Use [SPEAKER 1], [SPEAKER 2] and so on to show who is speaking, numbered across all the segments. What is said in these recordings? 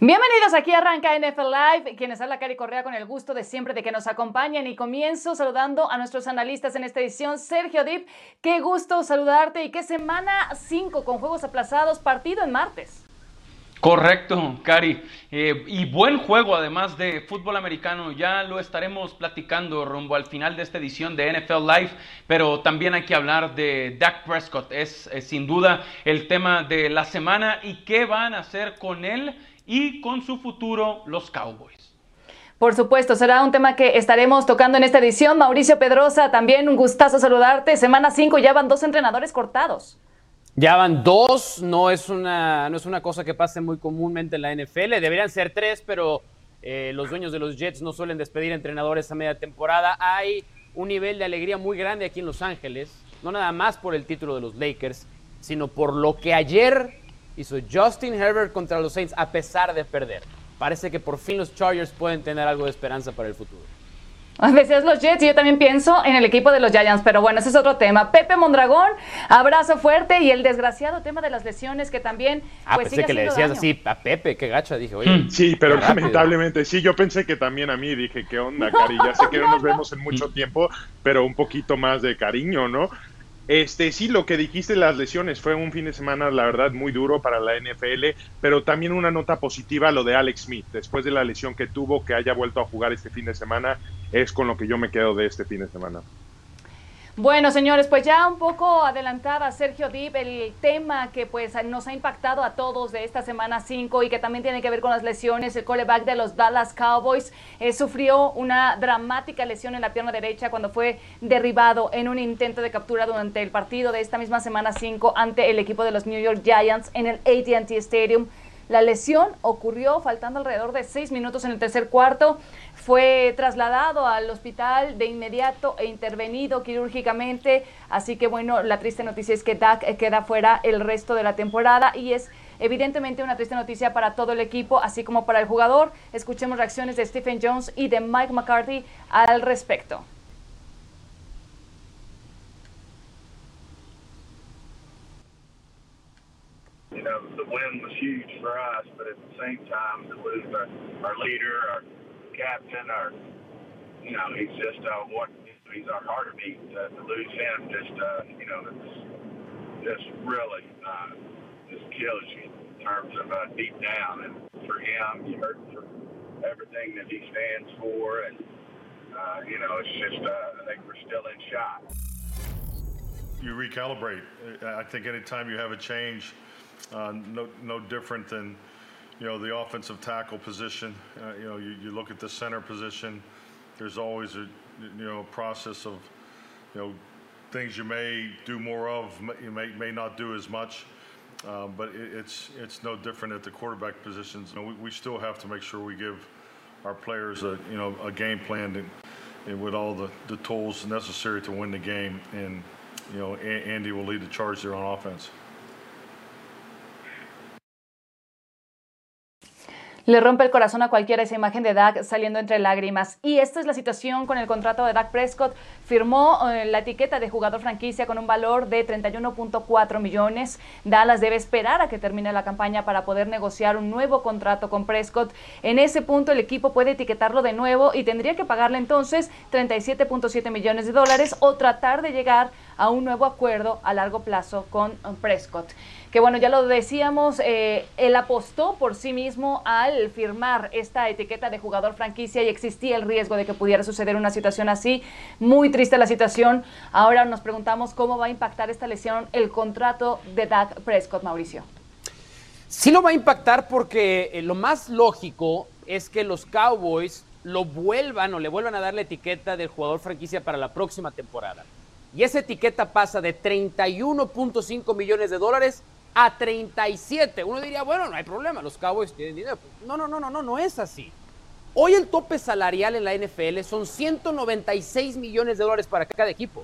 [SPEAKER 1] Bienvenidos aquí arranca NFL Live, quienes habla Cari Correa con el gusto de siempre de que nos acompañen y comienzo saludando a nuestros analistas en esta edición. Sergio Dip, qué gusto saludarte y qué semana 5 con juegos aplazados, partido en martes.
[SPEAKER 2] Correcto, Cari. Eh, y buen juego además de fútbol americano. Ya lo estaremos platicando rumbo al final de esta edición de NFL Live, pero también hay que hablar de Dak Prescott. Es, es sin duda el tema de la semana y qué van a hacer con él y con su futuro los Cowboys.
[SPEAKER 1] Por supuesto, será un tema que estaremos tocando en esta edición. Mauricio Pedrosa, también un gustazo saludarte. Semana 5 ya van dos entrenadores cortados.
[SPEAKER 3] Ya van dos, no es una, no es una cosa que pase muy comúnmente en la NFL. Deberían ser tres, pero eh, los dueños de los Jets no suelen despedir entrenadores a media temporada. Hay un nivel de alegría muy grande aquí en Los Ángeles, no nada más por el título de los Lakers, sino por lo que ayer hizo Justin Herbert contra los Saints a pesar de perder. Parece que por fin los Chargers pueden tener algo de esperanza para el futuro.
[SPEAKER 1] A veces los Jets y yo también pienso en el equipo de los Giants, pero bueno, ese es otro tema. Pepe Mondragón, abrazo fuerte y el desgraciado tema de las lesiones que también.
[SPEAKER 3] Ah, pues, pensé que le decías así a Pepe, qué gacha, dije, oye.
[SPEAKER 4] Mm, sí, pero lamentablemente, sí, yo pensé que también a mí, dije, ¿qué onda, Cari? Ya sé que no nos vemos en mucho tiempo, pero un poquito más de cariño, ¿no? Este, sí, lo que dijiste, las lesiones, fue un fin de semana, la verdad, muy duro para la NFL, pero también una nota positiva lo de Alex Smith, después de la lesión que tuvo, que haya vuelto a jugar este fin de semana, es con lo que yo me quedo de este fin de semana.
[SPEAKER 1] Bueno, señores, pues ya un poco adelantaba Sergio Dib el tema que pues nos ha impactado a todos de esta semana 5 y que también tiene que ver con las lesiones. El coreback de los Dallas Cowboys eh, sufrió una dramática lesión en la pierna derecha cuando fue derribado en un intento de captura durante el partido de esta misma semana 5 ante el equipo de los New York Giants en el AT&T Stadium. La lesión ocurrió faltando alrededor de seis minutos en el tercer cuarto. Fue trasladado al hospital de inmediato e intervenido quirúrgicamente. Así que bueno, la triste noticia es que Dak queda fuera el resto de la temporada y es evidentemente una triste noticia para todo el equipo, así como para el jugador. Escuchemos reacciones de Stephen Jones y de Mike McCarthy al respecto.
[SPEAKER 5] Captain, our, you know, he's just uh, what he's our heartbeat. Uh, to lose him just, uh, you know, it's just really uh, just kills you in terms of uh, deep down. And for him, you hurt for everything that he stands for, and uh, you know, it's just uh, I think we're still in shock.
[SPEAKER 6] You recalibrate. I think anytime you have a change uh, no, no different than, you know, the offensive tackle position. Uh, you know, you, you look at the center position. There's always a, you know, process of, you know, things you may do more of, you may may not do as much. Um, but it, it's it's no different at the quarterback positions. You know, we, we still have to make sure we give our players a you know a game plan and, with all the, the tools necessary to win the game. And you know, Andy will lead the charge there on offense.
[SPEAKER 1] Le rompe el corazón a cualquiera esa imagen de Dak saliendo entre lágrimas. Y esta es la situación con el contrato de Dak Prescott. Firmó eh, la etiqueta de jugador franquicia con un valor de 31.4 millones. Dallas debe esperar a que termine la campaña para poder negociar un nuevo contrato con Prescott. En ese punto el equipo puede etiquetarlo de nuevo y tendría que pagarle entonces 37.7 millones de dólares o tratar de llegar a un nuevo acuerdo a largo plazo con Prescott que bueno, ya lo decíamos, eh, él apostó por sí mismo al firmar esta etiqueta de jugador franquicia y existía el riesgo de que pudiera suceder una situación así. Muy triste la situación. Ahora nos preguntamos cómo va a impactar esta lesión el contrato de Dak Prescott, Mauricio.
[SPEAKER 3] Sí lo va a impactar porque eh, lo más lógico es que los Cowboys lo vuelvan o le vuelvan a dar la etiqueta del jugador franquicia para la próxima temporada. Y esa etiqueta pasa de 31.5 millones de dólares a 37. Uno diría, bueno, no hay problema, los Cowboys tienen dinero. No, no, no, no, no, no es así. Hoy el tope salarial en la NFL son 196 millones de dólares para cada equipo.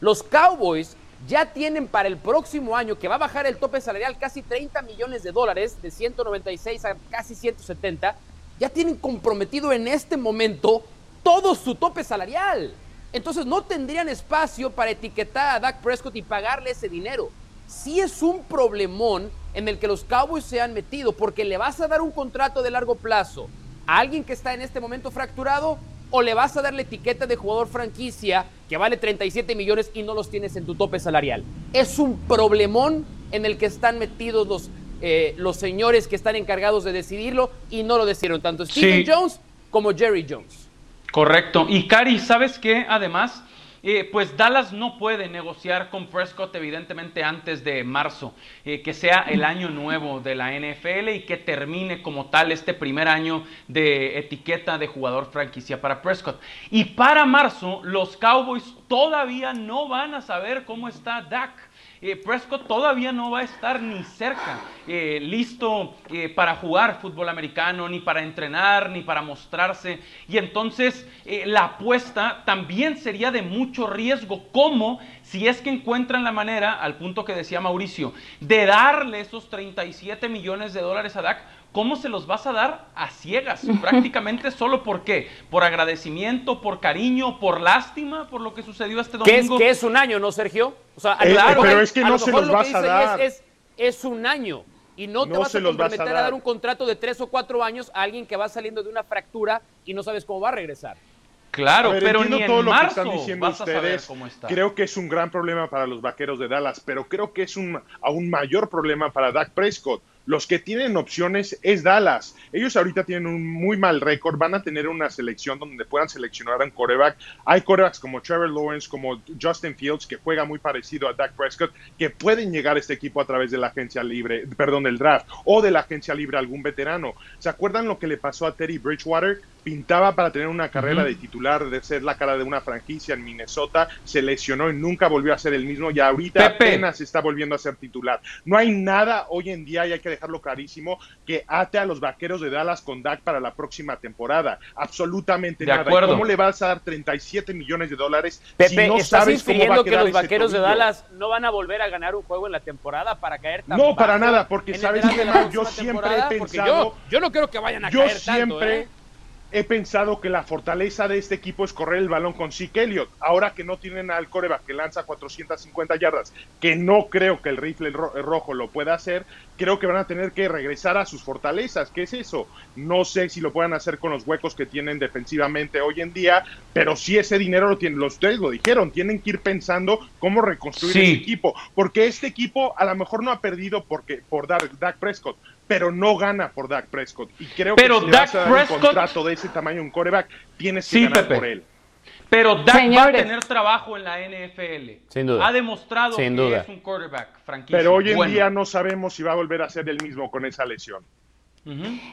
[SPEAKER 3] Los Cowboys ya tienen para el próximo año, que va a bajar el tope salarial casi 30 millones de dólares, de 196 a casi 170, ya tienen comprometido en este momento todo su tope salarial. Entonces no tendrían espacio para etiquetar a Dak Prescott y pagarle ese dinero. sí es un problemón en el que los Cowboys se han metido, porque le vas a dar un contrato de largo plazo a alguien que está en este momento fracturado o le vas a dar la etiqueta de jugador franquicia que vale 37 millones y no los tienes en tu tope salarial. Es un problemón en el que están metidos los, eh, los señores que están encargados de decidirlo y no lo decidieron tanto Steven Jones como Jerry Jones.
[SPEAKER 2] Correcto. Y Cari, ¿sabes qué? Además, eh, pues Dallas no puede negociar con Prescott evidentemente antes de marzo, eh, que sea el año nuevo de la NFL y que termine como tal este primer año de etiqueta de jugador franquicia para Prescott. Y para marzo los Cowboys todavía no van a saber cómo está Dak. Eh, Prescott todavía no va a estar ni cerca eh, listo eh, para jugar fútbol americano, ni para entrenar, ni para mostrarse. Y entonces la apuesta también sería de mucho riesgo, como si es que encuentran la manera, al punto que decía Mauricio, de darle esos 37 millones de dólares a Dak ¿cómo se los vas a dar a ciegas? Prácticamente solo por qué? Por agradecimiento, por cariño, por lástima, por lo que sucedió este domingo.
[SPEAKER 3] Que es, es un año, ¿no, Sergio?
[SPEAKER 4] O sea, claro, pero es que no se los vas a dar.
[SPEAKER 3] Es, es, un año. Y no te vas a comprometer a dar. un contrato de tres o cuatro años a alguien que va saliendo de una fractura y no sabes cómo va a regresar.
[SPEAKER 2] Claro, pero ni todo lo que están
[SPEAKER 4] diciendo ustedes. Creo que es un gran problema para los vaqueros de Dallas, pero creo que es un aún mayor problema para Dak Prescott los que tienen opciones es Dallas. Ellos ahorita tienen un muy mal récord, van a tener una selección donde puedan seleccionar a un coreback. Hay corebacks como Trevor Lawrence, como Justin Fields, que juega muy parecido a Dak Prescott, que pueden llegar a este equipo a través de la agencia libre, perdón, del draft, o de la agencia libre algún veterano. ¿Se acuerdan lo que le pasó a Teddy Bridgewater? pintaba para tener una carrera de titular, de ser la cara de una franquicia en Minnesota, se lesionó y nunca volvió a ser el mismo y ahorita apenas está volviendo a ser titular. No hay nada hoy en día, y hay que dejarlo clarísimo, que ate a los vaqueros de Dallas con Dak para la próxima temporada. Absolutamente nada. ¿Cómo le vas a dar 37 millones de dólares
[SPEAKER 3] Pepe, si no ¿estás sabes cómo va a que los vaqueros de Dallas no van a volver a ganar un juego en la temporada para caer tan
[SPEAKER 4] No, para nada, porque sabes que yo siempre he pensado.
[SPEAKER 3] Yo, no creo que vayan a caer
[SPEAKER 4] siempre,
[SPEAKER 3] tanto, ¿eh?
[SPEAKER 4] He pensado que la fortaleza de este equipo es correr el balón con Zeke Elliott. Ahora que no tienen al coreback que lanza 450 yardas, que no creo que el rifle rojo lo pueda hacer, creo que van a tener que regresar a sus fortalezas. ¿Qué es eso? No sé si lo puedan hacer con los huecos que tienen defensivamente hoy en día, pero si ese dinero lo tienen, los ustedes lo dijeron, tienen que ir pensando cómo reconstruir el equipo, porque este equipo a lo mejor no ha perdido porque por dar Dak Prescott, pero no gana por Dak Prescott. Y creo que si Dak vas a dar un contrato de ese tamaño un coreback, tienes que ganar por él.
[SPEAKER 2] Pero Dak va a tener trabajo en la NFL. Sin duda. Ha demostrado que es un quarterback franquicia.
[SPEAKER 4] Pero hoy en día no sabemos si va a volver a ser el mismo con esa lesión.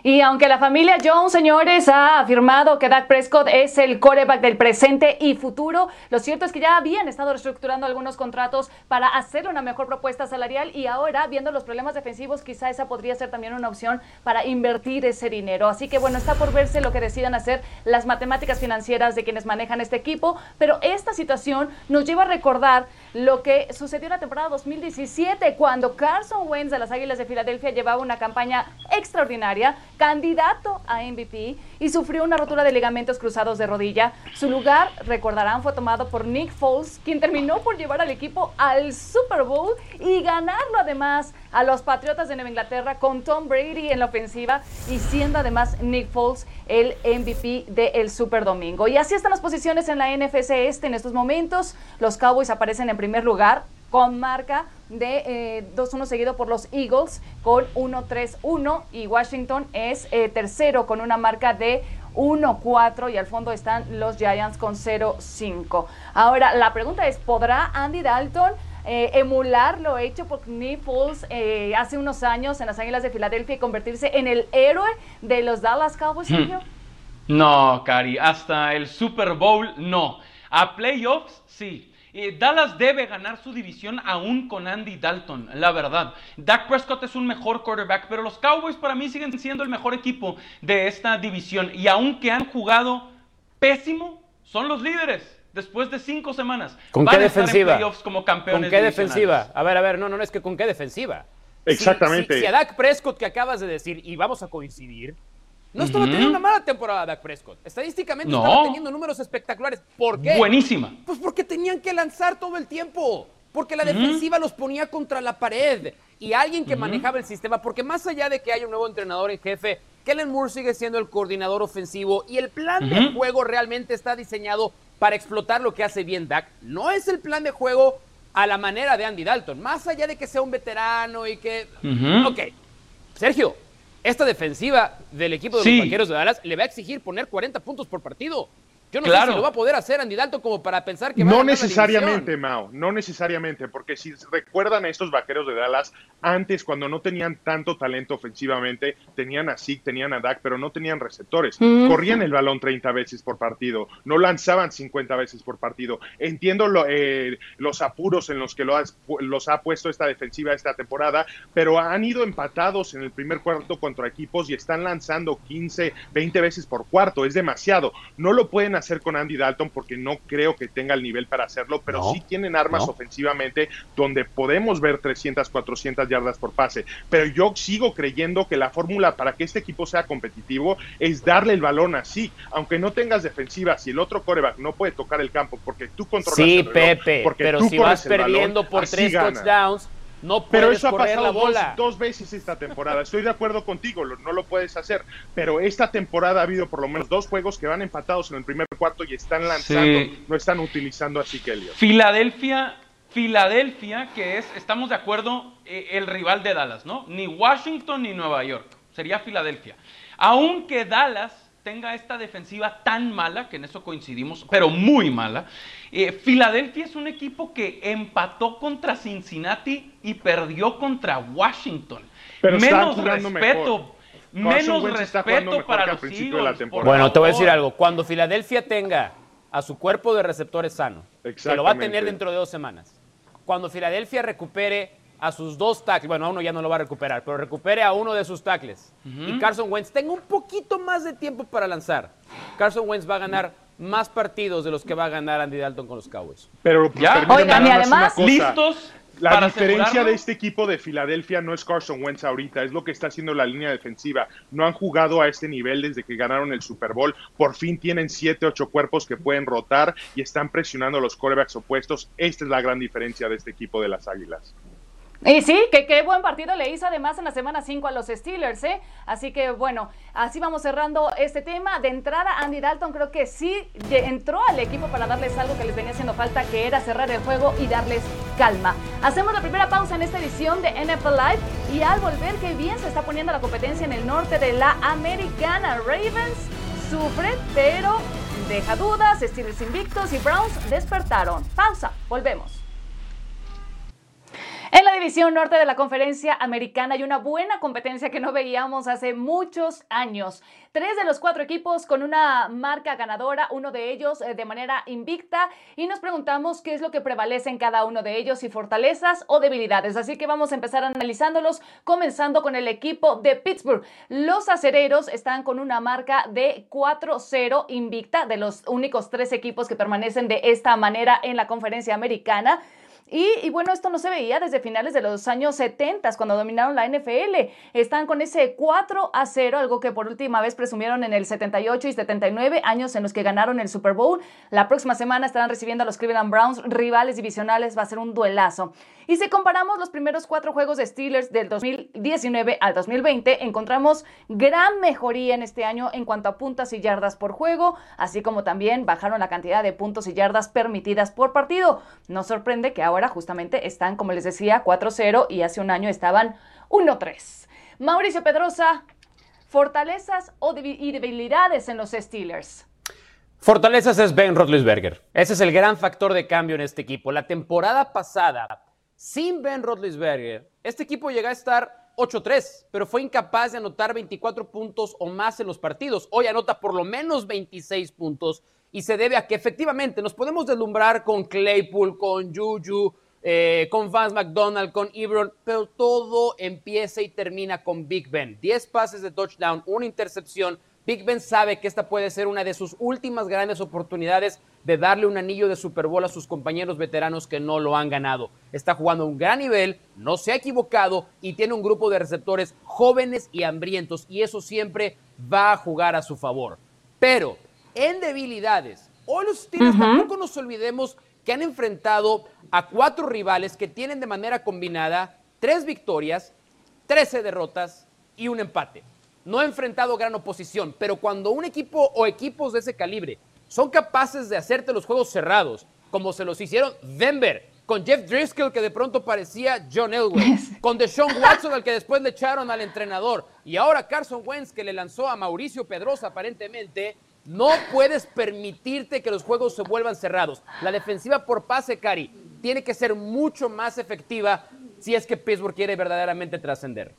[SPEAKER 1] Y aunque la familia Jones, señores, ha afirmado que Dak Prescott es el coreback del presente y futuro, lo cierto es que ya habían estado reestructurando algunos contratos para hacer una mejor propuesta salarial y ahora, viendo los problemas defensivos, quizá esa podría ser también una opción para invertir ese dinero. Así que bueno, está por verse lo que decidan hacer las matemáticas financieras de quienes manejan este equipo, pero esta situación nos lleva a recordar lo que sucedió en la temporada 2017, cuando Carson Wentz de las Águilas de Filadelfia llevaba una campaña extraordinaria, candidato a MVP, y sufrió una rotura de ligamentos cruzados de rodilla. Su lugar, recordarán, fue tomado por Nick Foles, quien terminó por llevar al equipo al Super Bowl y ganarlo además a los Patriotas de Nueva Inglaterra con Tom Brady en la ofensiva y siendo además Nick Foles el MVP del Super Domingo. Y así están las posiciones en la NFC Este en estos momentos. Los Cowboys aparecen en primer lugar con marca de 2-1 eh, seguido por los Eagles con 1-3-1 y Washington es eh, tercero con una marca de 1-4 y al fondo están los Giants con 0-5. Ahora, la pregunta es, ¿podrá Andy Dalton eh, emular lo hecho por Nick Foles eh, hace unos años en las Águilas de Filadelfia y convertirse en el héroe de los Dallas Cowboys, hmm.
[SPEAKER 2] No, Cari, hasta el Super Bowl no. A playoffs sí. Dallas debe ganar su división aún con Andy Dalton, la verdad. Dak Prescott es un mejor quarterback, pero los Cowboys para mí siguen siendo el mejor equipo de esta división. Y aunque han jugado pésimo, son los líderes después de cinco semanas.
[SPEAKER 3] ¿Con qué defensiva?
[SPEAKER 2] como campeones
[SPEAKER 3] ¿Con qué defensiva? A ver, a ver, no, no, es que con qué defensiva.
[SPEAKER 4] Exactamente.
[SPEAKER 3] Si, a Dak Prescott que acabas de decir, y vamos a coincidir, no estaba teniendo una mala temporada Dak Prescott. Estadísticamente estaba teniendo números espectaculares. ¿Por qué?
[SPEAKER 2] Buenísima.
[SPEAKER 3] Pues porque tenían que lanzar todo el tiempo. porque la defensiva los ponía contra la pared y alguien que manejaba el sistema, porque más allá de que haya un nuevo entrenador en jefe, Kellen Moore sigue siendo el coordinador ofensivo y el plan de juego realmente está diseñado para explotar lo que hace bien Dak. No es el plan de juego a la manera de Andy Dalton, más allá de que sea un veterano y que... Ok, Sergio, esta defensiva del equipo de los Vaqueros de Dallas le va a exigir poner 40 puntos por partido. Yo no sé si lo va a poder hacer Andy Dalton como para pensar que va
[SPEAKER 4] No
[SPEAKER 3] a
[SPEAKER 4] necesariamente, Mao, no necesariamente, porque si recuerdan a estos vaqueros de Dallas, antes cuando no tenían tanto talento ofensivamente, tenían a Zeke, tenían a Dak, pero no tenían receptores. Corrían el balón 30 veces por partido, no lanzaban 50 veces por partido. Entiendo eh, los apuros en los que los ha puesto esta defensiva esta temporada, pero han ido empatados en el primer cuarto contra equipos y están lanzando 15, 20 veces por cuarto. Es demasiado. No lo pueden hacer hacer con Andy Dalton porque no creo que tenga el nivel para hacerlo, pero sí tienen armas ofensivamente donde podemos ver 300, 400 yardas por pase. Pero yo sigo creyendo que la fórmula para que este equipo sea competitivo es darle el balón así, aunque no tengas defensiva, si el otro coreback no puede tocar el campo porque tú controlas
[SPEAKER 3] sí,
[SPEAKER 4] el reloj,
[SPEAKER 3] Pepe,
[SPEAKER 4] porque
[SPEAKER 3] pero
[SPEAKER 4] tú
[SPEAKER 3] si vas perdiendo
[SPEAKER 4] balón,
[SPEAKER 3] por tres touchdowns, no
[SPEAKER 4] Pero eso ha pasado
[SPEAKER 3] la
[SPEAKER 4] dos,
[SPEAKER 3] bola.
[SPEAKER 4] dos veces esta temporada. Estoy de acuerdo contigo, lo- no lo puedes hacer. Pero esta temporada ha habido por lo menos dos juegos que van empatados en el primer cuarto y están lanzando,
[SPEAKER 2] Sí.
[SPEAKER 4] no están utilizando a Zeke Elliott.
[SPEAKER 2] Filadelfia, Filadelfia, que es, estamos de acuerdo, eh, el rival de Dallas, ¿no? Ni Washington ni Nueva York, sería Filadelfia. Aunque Dallas tenga esta defensiva tan mala, que en eso coincidimos, pero muy mala, eh, Filadelfia es un equipo que empató contra Cincinnati y perdió contra Washington.
[SPEAKER 4] Pero
[SPEAKER 2] menos respeto,
[SPEAKER 4] mejor.
[SPEAKER 2] Menos respeto para los
[SPEAKER 4] principio de la
[SPEAKER 2] Eagles.
[SPEAKER 3] Bueno, te voy a decir algo. Cuando Filadelfia tenga a su cuerpo de receptores sano, que lo va a tener dentro de dos semanas, cuando Filadelfia recupere a sus dos tackles, bueno, a uno ya no lo va a recuperar, pero recupere a uno de sus tackles y Carson Wentz tenga un poquito más de tiempo para lanzar, Carson Wentz va a ganar más partidos de los que va a ganar Andy Dalton con los Cowboys.
[SPEAKER 4] Pero
[SPEAKER 2] Ya.
[SPEAKER 1] Oigan, y además-
[SPEAKER 2] listos
[SPEAKER 4] La
[SPEAKER 2] para
[SPEAKER 4] diferencia
[SPEAKER 2] asegurarlo?
[SPEAKER 4] de este equipo de Filadelfia no es Carson Wentz ahorita, es lo que está haciendo la línea defensiva. No han jugado a este nivel desde que ganaron el Super Bowl. Por fin tienen 7, 8 cuerpos que pueden rotar y están presionando a los quarterbacks opuestos. Esta es la gran diferencia de este equipo de las Águilas.
[SPEAKER 1] Y sí, que qué buen partido le hizo además en la semana 5 a los Steelers, ¿eh? Así que bueno, así vamos cerrando este tema. De entrada, Andy Dalton creo que sí entró al equipo para darles algo que les venía haciendo falta, que era cerrar el juego y darles calma. Hacemos la primera pausa en esta edición de NFL Live y al volver, qué bien se está poniendo la competencia en el norte de la americana. Ravens sufre, pero deja dudas. Steelers invictos y Browns despertaron. Pausa, volvemos. En la división norte de la conferencia americana hay una buena competencia que no veíamos hace muchos años. Tres de los cuatro equipos con una marca ganadora, uno de ellos eh, de manera invicta, y nos preguntamos qué es lo que prevalece en cada uno de ellos, si fortalezas o debilidades. Así que vamos a empezar analizándolos, comenzando con el equipo de Pittsburgh. Los acereros están con una marca de 4-0 invicta, de los únicos tres equipos que permanecen de esta manera en la conferencia americana. Y, y bueno, esto no se veía desde finales de los años 70, cuando dominaron la NFL. Están con ese 4 a 0, algo que por última vez presumieron en el 78 y 79, años en los que ganaron el Super Bowl. La próxima semana estarán recibiendo a los Cleveland Browns, rivales divisionales, va a ser un duelazo. Y si comparamos los primeros cuatro juegos de Steelers del 2019 al 2020, encontramos gran mejoría en este año en cuanto a puntas y yardas por juego, así como también bajaron la cantidad de puntos y yardas permitidas por partido. Nos sorprende que ahora justamente están, como les decía, 4-0 y hace un año estaban 1-3. Mauricio Pedrosa, fortalezas y debilidades en los Steelers.
[SPEAKER 3] Fortalezas es Ben Roethlisberger. Ese es el gran factor de cambio en este equipo. La temporada pasada, sin Ben Roethlisberger, este equipo llegó a estar 8-3, pero fue incapaz de anotar 24 puntos o más en los partidos. Hoy anota por lo menos 26 puntos y se debe a que efectivamente nos podemos deslumbrar con Claypool, con Juju, eh, con Vance McDonald, con Ebron, pero todo empieza y termina con Big Ben. 10 pases de touchdown, una intercepción. Big Ben sabe que esta puede ser una de sus últimas grandes oportunidades de darle un anillo de Super Bowl a sus compañeros veteranos que no lo han ganado. Está jugando a un gran nivel, no se ha equivocado y tiene un grupo de receptores jóvenes y hambrientos y eso siempre va a jugar a su favor. Pero en debilidades, hoy los Steelers tampoco nos olvidemos que han enfrentado a cuatro rivales que tienen de manera combinada tres victorias, trece derrotas y un empate. No ha enfrentado gran oposición, pero cuando un equipo o equipos de ese calibre son capaces de hacerte los juegos cerrados, como se los hicieron Denver, con Jeff Driscoll, que de pronto parecía John Elway, con Deshaun Watson, al que después le echaron al entrenador, y ahora Carson Wentz, que le lanzó a Mauricio Pedrosa aparentemente, no puedes permitirte que los juegos se vuelvan cerrados. La defensiva por pase, Cari, tiene que ser mucho más efectiva si es que Pittsburgh quiere verdaderamente trascender.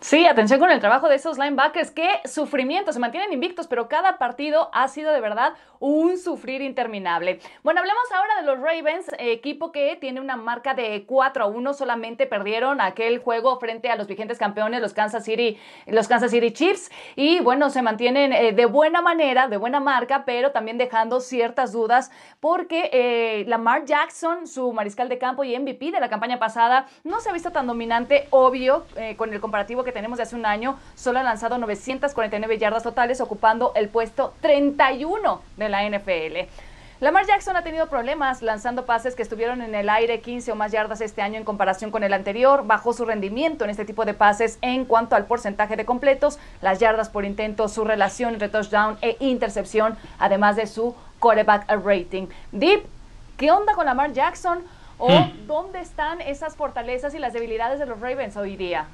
[SPEAKER 1] Sí, atención con el trabajo de esos linebackers. Qué sufrimiento. Se mantienen invictos, pero cada partido ha sido de verdad un sufrir interminable. Bueno, hablemos ahora de los Ravens, equipo que tiene una marca de 4 a 1. Solamente perdieron aquel juego frente a los vigentes campeones, los Kansas City, los Kansas City Chiefs. Y bueno, se mantienen eh, de buena manera, de buena marca, pero también dejando ciertas dudas porque eh, Lamar Jackson, su mariscal de campo y MVP de la campaña pasada, no se ha visto tan dominante, obvio, eh, con el comparativo que tenemos de hace un año, solo ha lanzado 949 yardas totales, ocupando el puesto 31 de la NFL. Lamar Jackson ha tenido problemas lanzando pases que estuvieron en el aire 15 o más yardas este año en comparación con el anterior. Bajó su rendimiento en este tipo de pases en cuanto al porcentaje de completos, las yardas por intento, su relación entre touchdown e intercepción, además de su quarterback rating. Deep, ¿qué onda con Lamar Jackson? ¿O
[SPEAKER 2] Hmm.
[SPEAKER 1] dónde están esas fortalezas y las debilidades de los Ravens hoy día?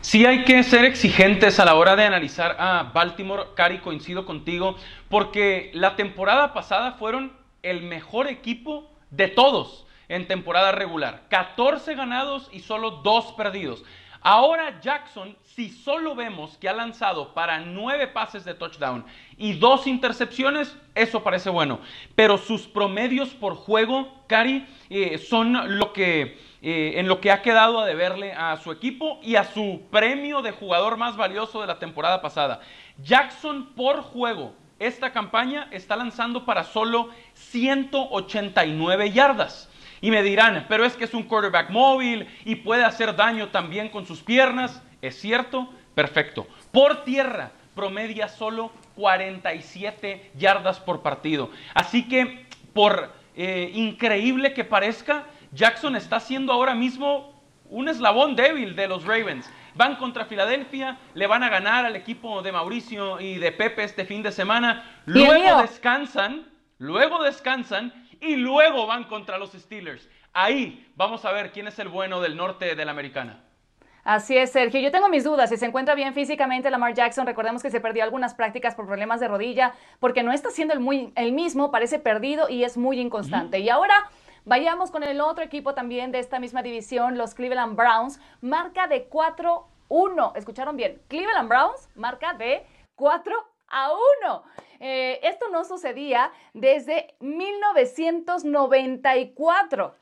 [SPEAKER 2] Sí hay que ser exigentes a la hora de analizar a Baltimore. Cari, coincido contigo, porque la temporada pasada fueron el mejor equipo de todos en temporada regular. 14 ganados y solo 2 perdidos. Ahora Jackson, si solo vemos que ha lanzado para 9 pases de touchdown y 2 intercepciones, eso parece bueno. Pero sus promedios por juego, Cari, eh, son lo que eh, en lo que ha quedado a deberle a su equipo y a su premio de jugador más valioso de la temporada pasada. Jackson por juego, esta campaña está lanzando para solo 189 yardas. Y me dirán, pero es que es un quarterback móvil y puede hacer daño también con sus piernas. ¿Es cierto? Perfecto. Por tierra promedia solo 47 yardas por partido. Así que, por eh, increíble que parezca, Jackson está siendo ahora mismo un eslabón débil de los Ravens. Van contra Filadelfia, le van a ganar al equipo de Mauricio y de Pepe este fin de semana. Luego descansan, luego descansan y luego van contra los Steelers. Ahí vamos a ver quién es el bueno del norte de la americana.
[SPEAKER 1] Así es, Sergio. Yo tengo mis dudas. Si se encuentra bien físicamente Lamar Jackson, recordemos que se perdió algunas prácticas por problemas de rodilla, porque no está siendo el, muy, el mismo, parece perdido y es muy inconstante. Y ahora vayamos con el otro equipo también de esta misma división, los Cleveland Browns, marca de 4-1. ¿Escucharon bien? Cleveland Browns, marca de 4 a 1. Eh, esto no sucedía desde 1994.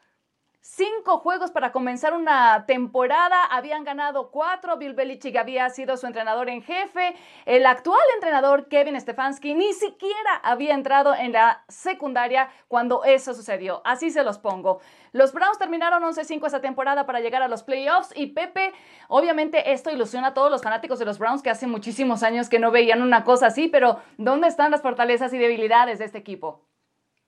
[SPEAKER 1] Cinco juegos para comenzar una temporada, habían ganado cuatro, Bill Belichick había sido su entrenador en jefe, el actual entrenador Kevin Stefanski ni siquiera había entrado en la secundaria cuando eso sucedió, así se los pongo. Los Browns terminaron 11-5 esta temporada para llegar a los playoffs y Pepe, obviamente esto ilusiona a todos los fanáticos de los Browns que hace muchísimos años que no veían una cosa así, pero ¿dónde están las fortalezas y debilidades de este equipo?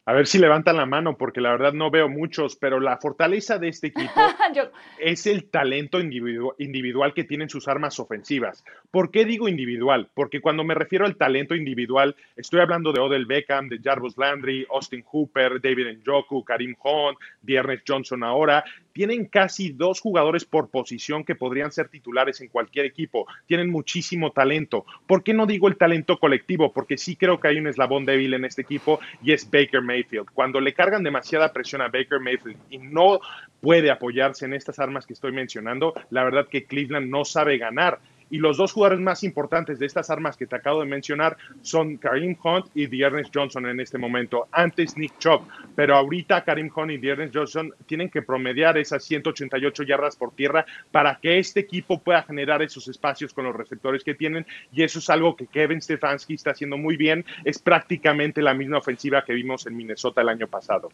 [SPEAKER 4] A ver si levantan la mano, porque la verdad no veo muchos, pero la fortaleza de este equipo
[SPEAKER 1] Yo-
[SPEAKER 4] es el talento individu- individual que tienen sus armas ofensivas. ¿Por qué digo individual? Porque cuando me refiero al talento individual, estoy hablando de Odell Beckham, de Jarvis Landry, Austin Hooper, David Njoku, Karim Hunt, Dearness Johnson ahora. Tienen casi dos jugadores por posición que podrían ser titulares en cualquier equipo. Tienen muchísimo talento. ¿Por qué no digo el talento colectivo? Porque sí creo que hay un eslabón débil en este equipo y es Baker Mayfield. Cuando le cargan demasiada presión a Baker Mayfield y no puede apoyarse en estas armas que estoy mencionando, la verdad que Cleveland no sabe ganar. Y los dos jugadores más importantes de estas armas que te acabo de mencionar son Karim Hunt y Dearness Johnson en este momento. Antes Nick Chubb, pero ahorita Karim Hunt y Dearness Johnson tienen que promediar esas 188 yardas por tierra para que este equipo pueda generar esos espacios con los receptores que tienen. Y eso es algo que Kevin Stefanski está haciendo muy bien. Es prácticamente la misma ofensiva que vimos en Minnesota el año pasado.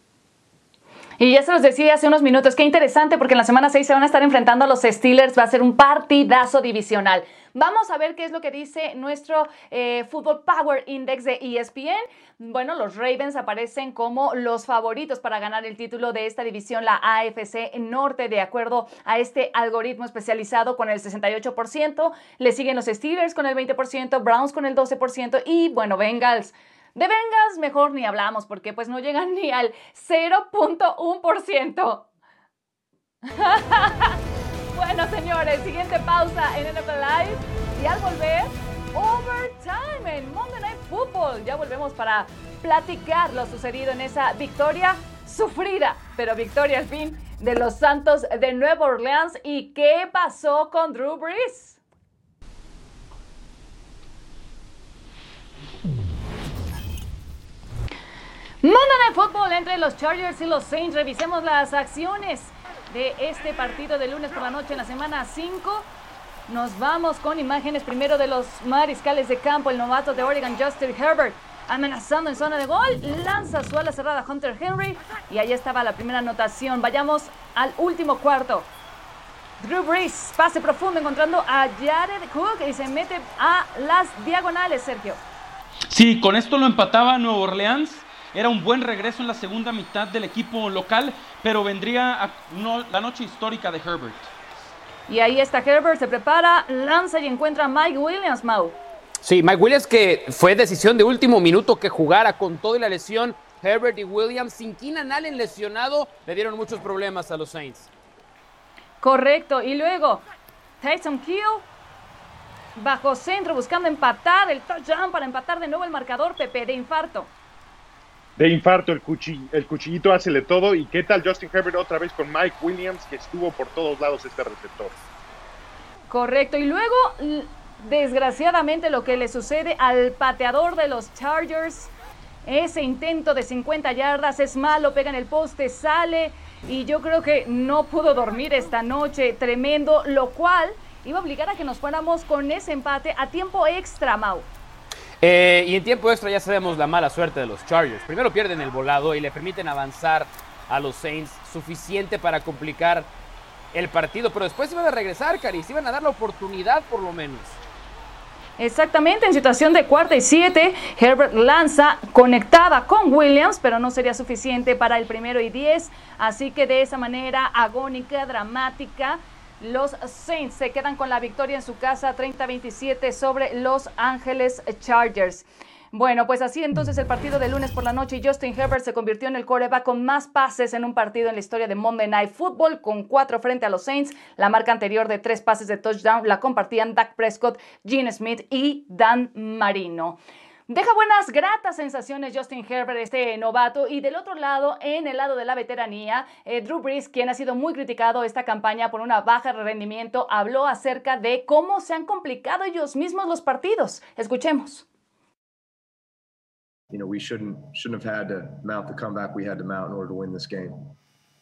[SPEAKER 1] Y ya se los decía hace unos minutos, qué interesante porque en la semana 6 se van a estar enfrentando a los Steelers, va a ser un partidazo divisional. Vamos a ver qué es lo que dice nuestro eh, Football Power Index de ESPN. Bueno, los Ravens aparecen como los favoritos para ganar el título de esta división, la AFC Norte, de acuerdo a este algoritmo especializado con el 68%. Le siguen los Steelers con el 20%, Browns con el 12% y, bueno, Bengals. De Bengals mejor ni hablamos porque pues no llegan ni al 0.1%. bueno, señores, siguiente pausa en NFL Live y al volver, overtime en Monday Night Football. Ya volvemos para platicar lo sucedido en esa victoria sufrida, pero victoria al fin de los Santos de Nueva Orleans y qué pasó con Drew Brees. Monday Night Football entre los Chargers y los Saints. Revisemos las acciones de este partido de lunes por la noche en la semana 5. Nos vamos con imágenes primero de los mariscales de campo, el novato de Oregon, Justin Herbert, amenazando en zona de gol, lanza su ala cerrada Hunter Henry y ahí estaba la primera anotación. Vayamos al último cuarto. Drew Brees, pase profundo encontrando a Jared Cook y se mete a las diagonales, Sergio.
[SPEAKER 2] Sí, con esto lo empataba Nuevo Orleans era un buen regreso en la segunda mitad del equipo local, pero vendría la noche histórica de Herbert.
[SPEAKER 1] Y ahí está Herbert, se prepara, lanza y encuentra a Mike Williams, Mau.
[SPEAKER 3] Sí, Mike Williams que fue decisión de último minuto que jugara con toda la lesión. Herbert y Williams, sin Keenan Allen lesionado, le dieron muchos problemas a los Saints.
[SPEAKER 1] Correcto, y luego Tyson Kill bajo centro buscando empatar el touchdown para empatar de nuevo el marcador Pepe de infarto
[SPEAKER 4] de infarto, el, el cuchillito hacele todo. ¿Y qué tal Justin Herbert otra vez con Mike Williams, que estuvo por todos lados este receptor?
[SPEAKER 1] Correcto. Y luego, desgraciadamente, lo que le sucede al pateador de los Chargers, ese intento de 50 yardas es malo, pega en el poste, sale. Y yo creo que no pudo dormir esta noche, tremendo, lo cual iba a obligar a que nos fuéramos con ese empate a tiempo extra, Mau.
[SPEAKER 3] Eh, y en tiempo extra ya sabemos la mala suerte de los Chargers. Primero pierden el volado y le permiten avanzar a los Saints suficiente para complicar el partido, pero después iban a regresar, Caris, iban a dar la oportunidad por lo menos.
[SPEAKER 1] Exactamente, en situación de cuarta y siete, Herbert lanza conectada con Williams, pero no sería suficiente para el primero y diez, así que de esa manera agónica, dramática, los Saints se quedan con la victoria en su casa 30-27 sobre Los Ángeles Chargers. Bueno, pues así entonces el partido de lunes por la noche Justin Herbert se convirtió en el coreback con más pases en un partido en la historia de Monday Night Football, con cuatro frente a los Saints. La marca anterior de tres pases de touchdown la compartían Dak Prescott, Gene Smith y Dan Marino. Deja buenas, gratas sensaciones Justin Herbert, este novato. Y del otro lado, en el lado de la veteranía, eh, Drew Brees, quien ha sido muy criticado esta campaña por una baja rendimiento, habló acerca de cómo se han complicado ellos mismos los partidos. Escuchemos.
[SPEAKER 7] You know, we shouldn't shouldn't have had to mount the comeback we had to mount in order to win this game.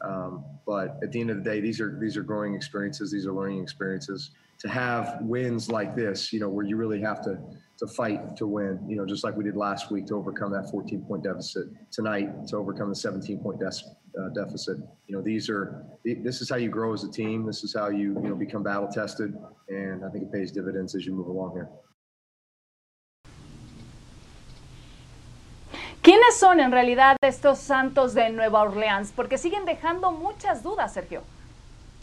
[SPEAKER 7] Um, but at the end of the day, these are these are growing experiences. These are learning experiences. To have wins like this, you know, where you really have to to fight to win, you know, just like we did last week to overcome that 14 point deficit. Tonight to overcome the 17 point de- uh, deficit. You know, these are this is how you grow as a team. This is how you you know become battle tested, and I think it pays dividends as you move along here.
[SPEAKER 1] ¿Quiénes son en realidad estos santos de Nueva Orleans? Porque siguen dejando muchas dudas, Sergio.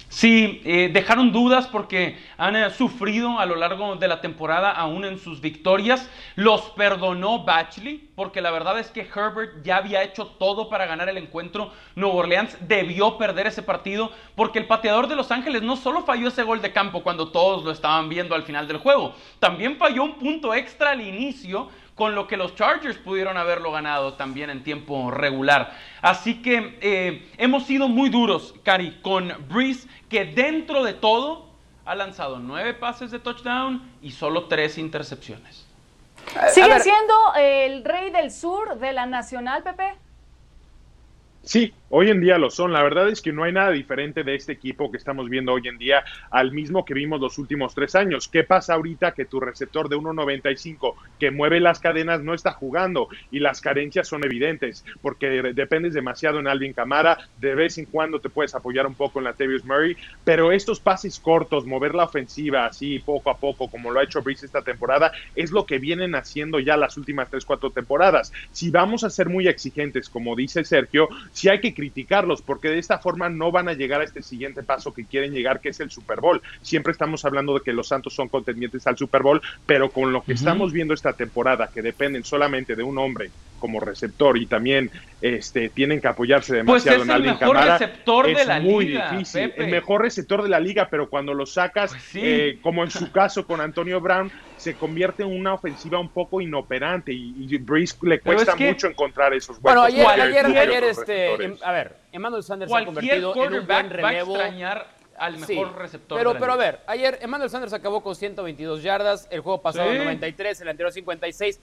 [SPEAKER 2] Sí, eh, dejaron dudas porque han eh, sufrido a lo largo de la temporada, aún en sus victorias. Los perdonó Batchley porque la verdad es que Herbert ya había hecho todo para ganar el encuentro. Nuevo Orleans debió perder ese partido porque el pateador de Los Ángeles no solo falló ese gol de campo cuando todos lo estaban viendo al final del juego, también falló un punto extra al inicio con lo que los Chargers pudieron haberlo ganado también en tiempo regular. Así que eh, hemos sido muy duros, Cari, con Breeze, que dentro de todo ha lanzado nueve pases de touchdown y solo tres intercepciones.
[SPEAKER 1] ¿Sigue siendo el rey del sur de la Nacional, Pepe?
[SPEAKER 4] Sí, hoy en día lo son. La verdad es que no hay nada diferente de este equipo que estamos viendo hoy en día al mismo que vimos los últimos tres años. ¿Qué pasa ahorita que tu receptor de 1.95 que mueve las cadenas no está jugando y las carencias son evidentes porque dependes demasiado en Alvin Camara, de vez en cuando te puedes apoyar un poco en la Murray, pero estos pases cortos, mover la ofensiva así poco a poco como lo ha hecho Breeze esta temporada, es lo que vienen haciendo ya las últimas 3, 4 temporadas. Si vamos a ser muy exigentes, como dice Sergio, sí hay que criticarlos porque de esta forma no van a llegar a este siguiente paso que quieren llegar, que es el Super Bowl. Siempre estamos hablando de que los Santos son contendientes al Super Bowl, pero con lo que estamos viendo esta temporada, que dependen solamente de un hombre como receptor y también este, tienen que apoyarse
[SPEAKER 2] pues
[SPEAKER 4] demasiado
[SPEAKER 2] en Alvin Camara. Receptor
[SPEAKER 4] es
[SPEAKER 2] de la
[SPEAKER 4] muy
[SPEAKER 2] liga,
[SPEAKER 4] difícil.
[SPEAKER 2] Pepe.
[SPEAKER 4] El mejor receptor de la liga, pero cuando lo sacas,
[SPEAKER 2] Pues sí.
[SPEAKER 4] eh, como en su caso con Antonio Brown, se convierte en una ofensiva un poco inoperante y, y Breeze le cuesta
[SPEAKER 2] es que-
[SPEAKER 4] mucho encontrar esos huecos.
[SPEAKER 3] Bueno, ayer, ayer, ayer, este,
[SPEAKER 4] receptores.
[SPEAKER 3] em- a ver, Emmanuel Sanders se ha convertido en un buen
[SPEAKER 2] quarterback va a
[SPEAKER 3] relevo.
[SPEAKER 2] extrañar al mejor
[SPEAKER 3] Sí,
[SPEAKER 2] receptor.
[SPEAKER 3] Pero, pero a ver, ayer Emmanuel Sanders acabó con 122 yardas, el juego pasado
[SPEAKER 2] Sí.
[SPEAKER 3] 93, el anterior 56.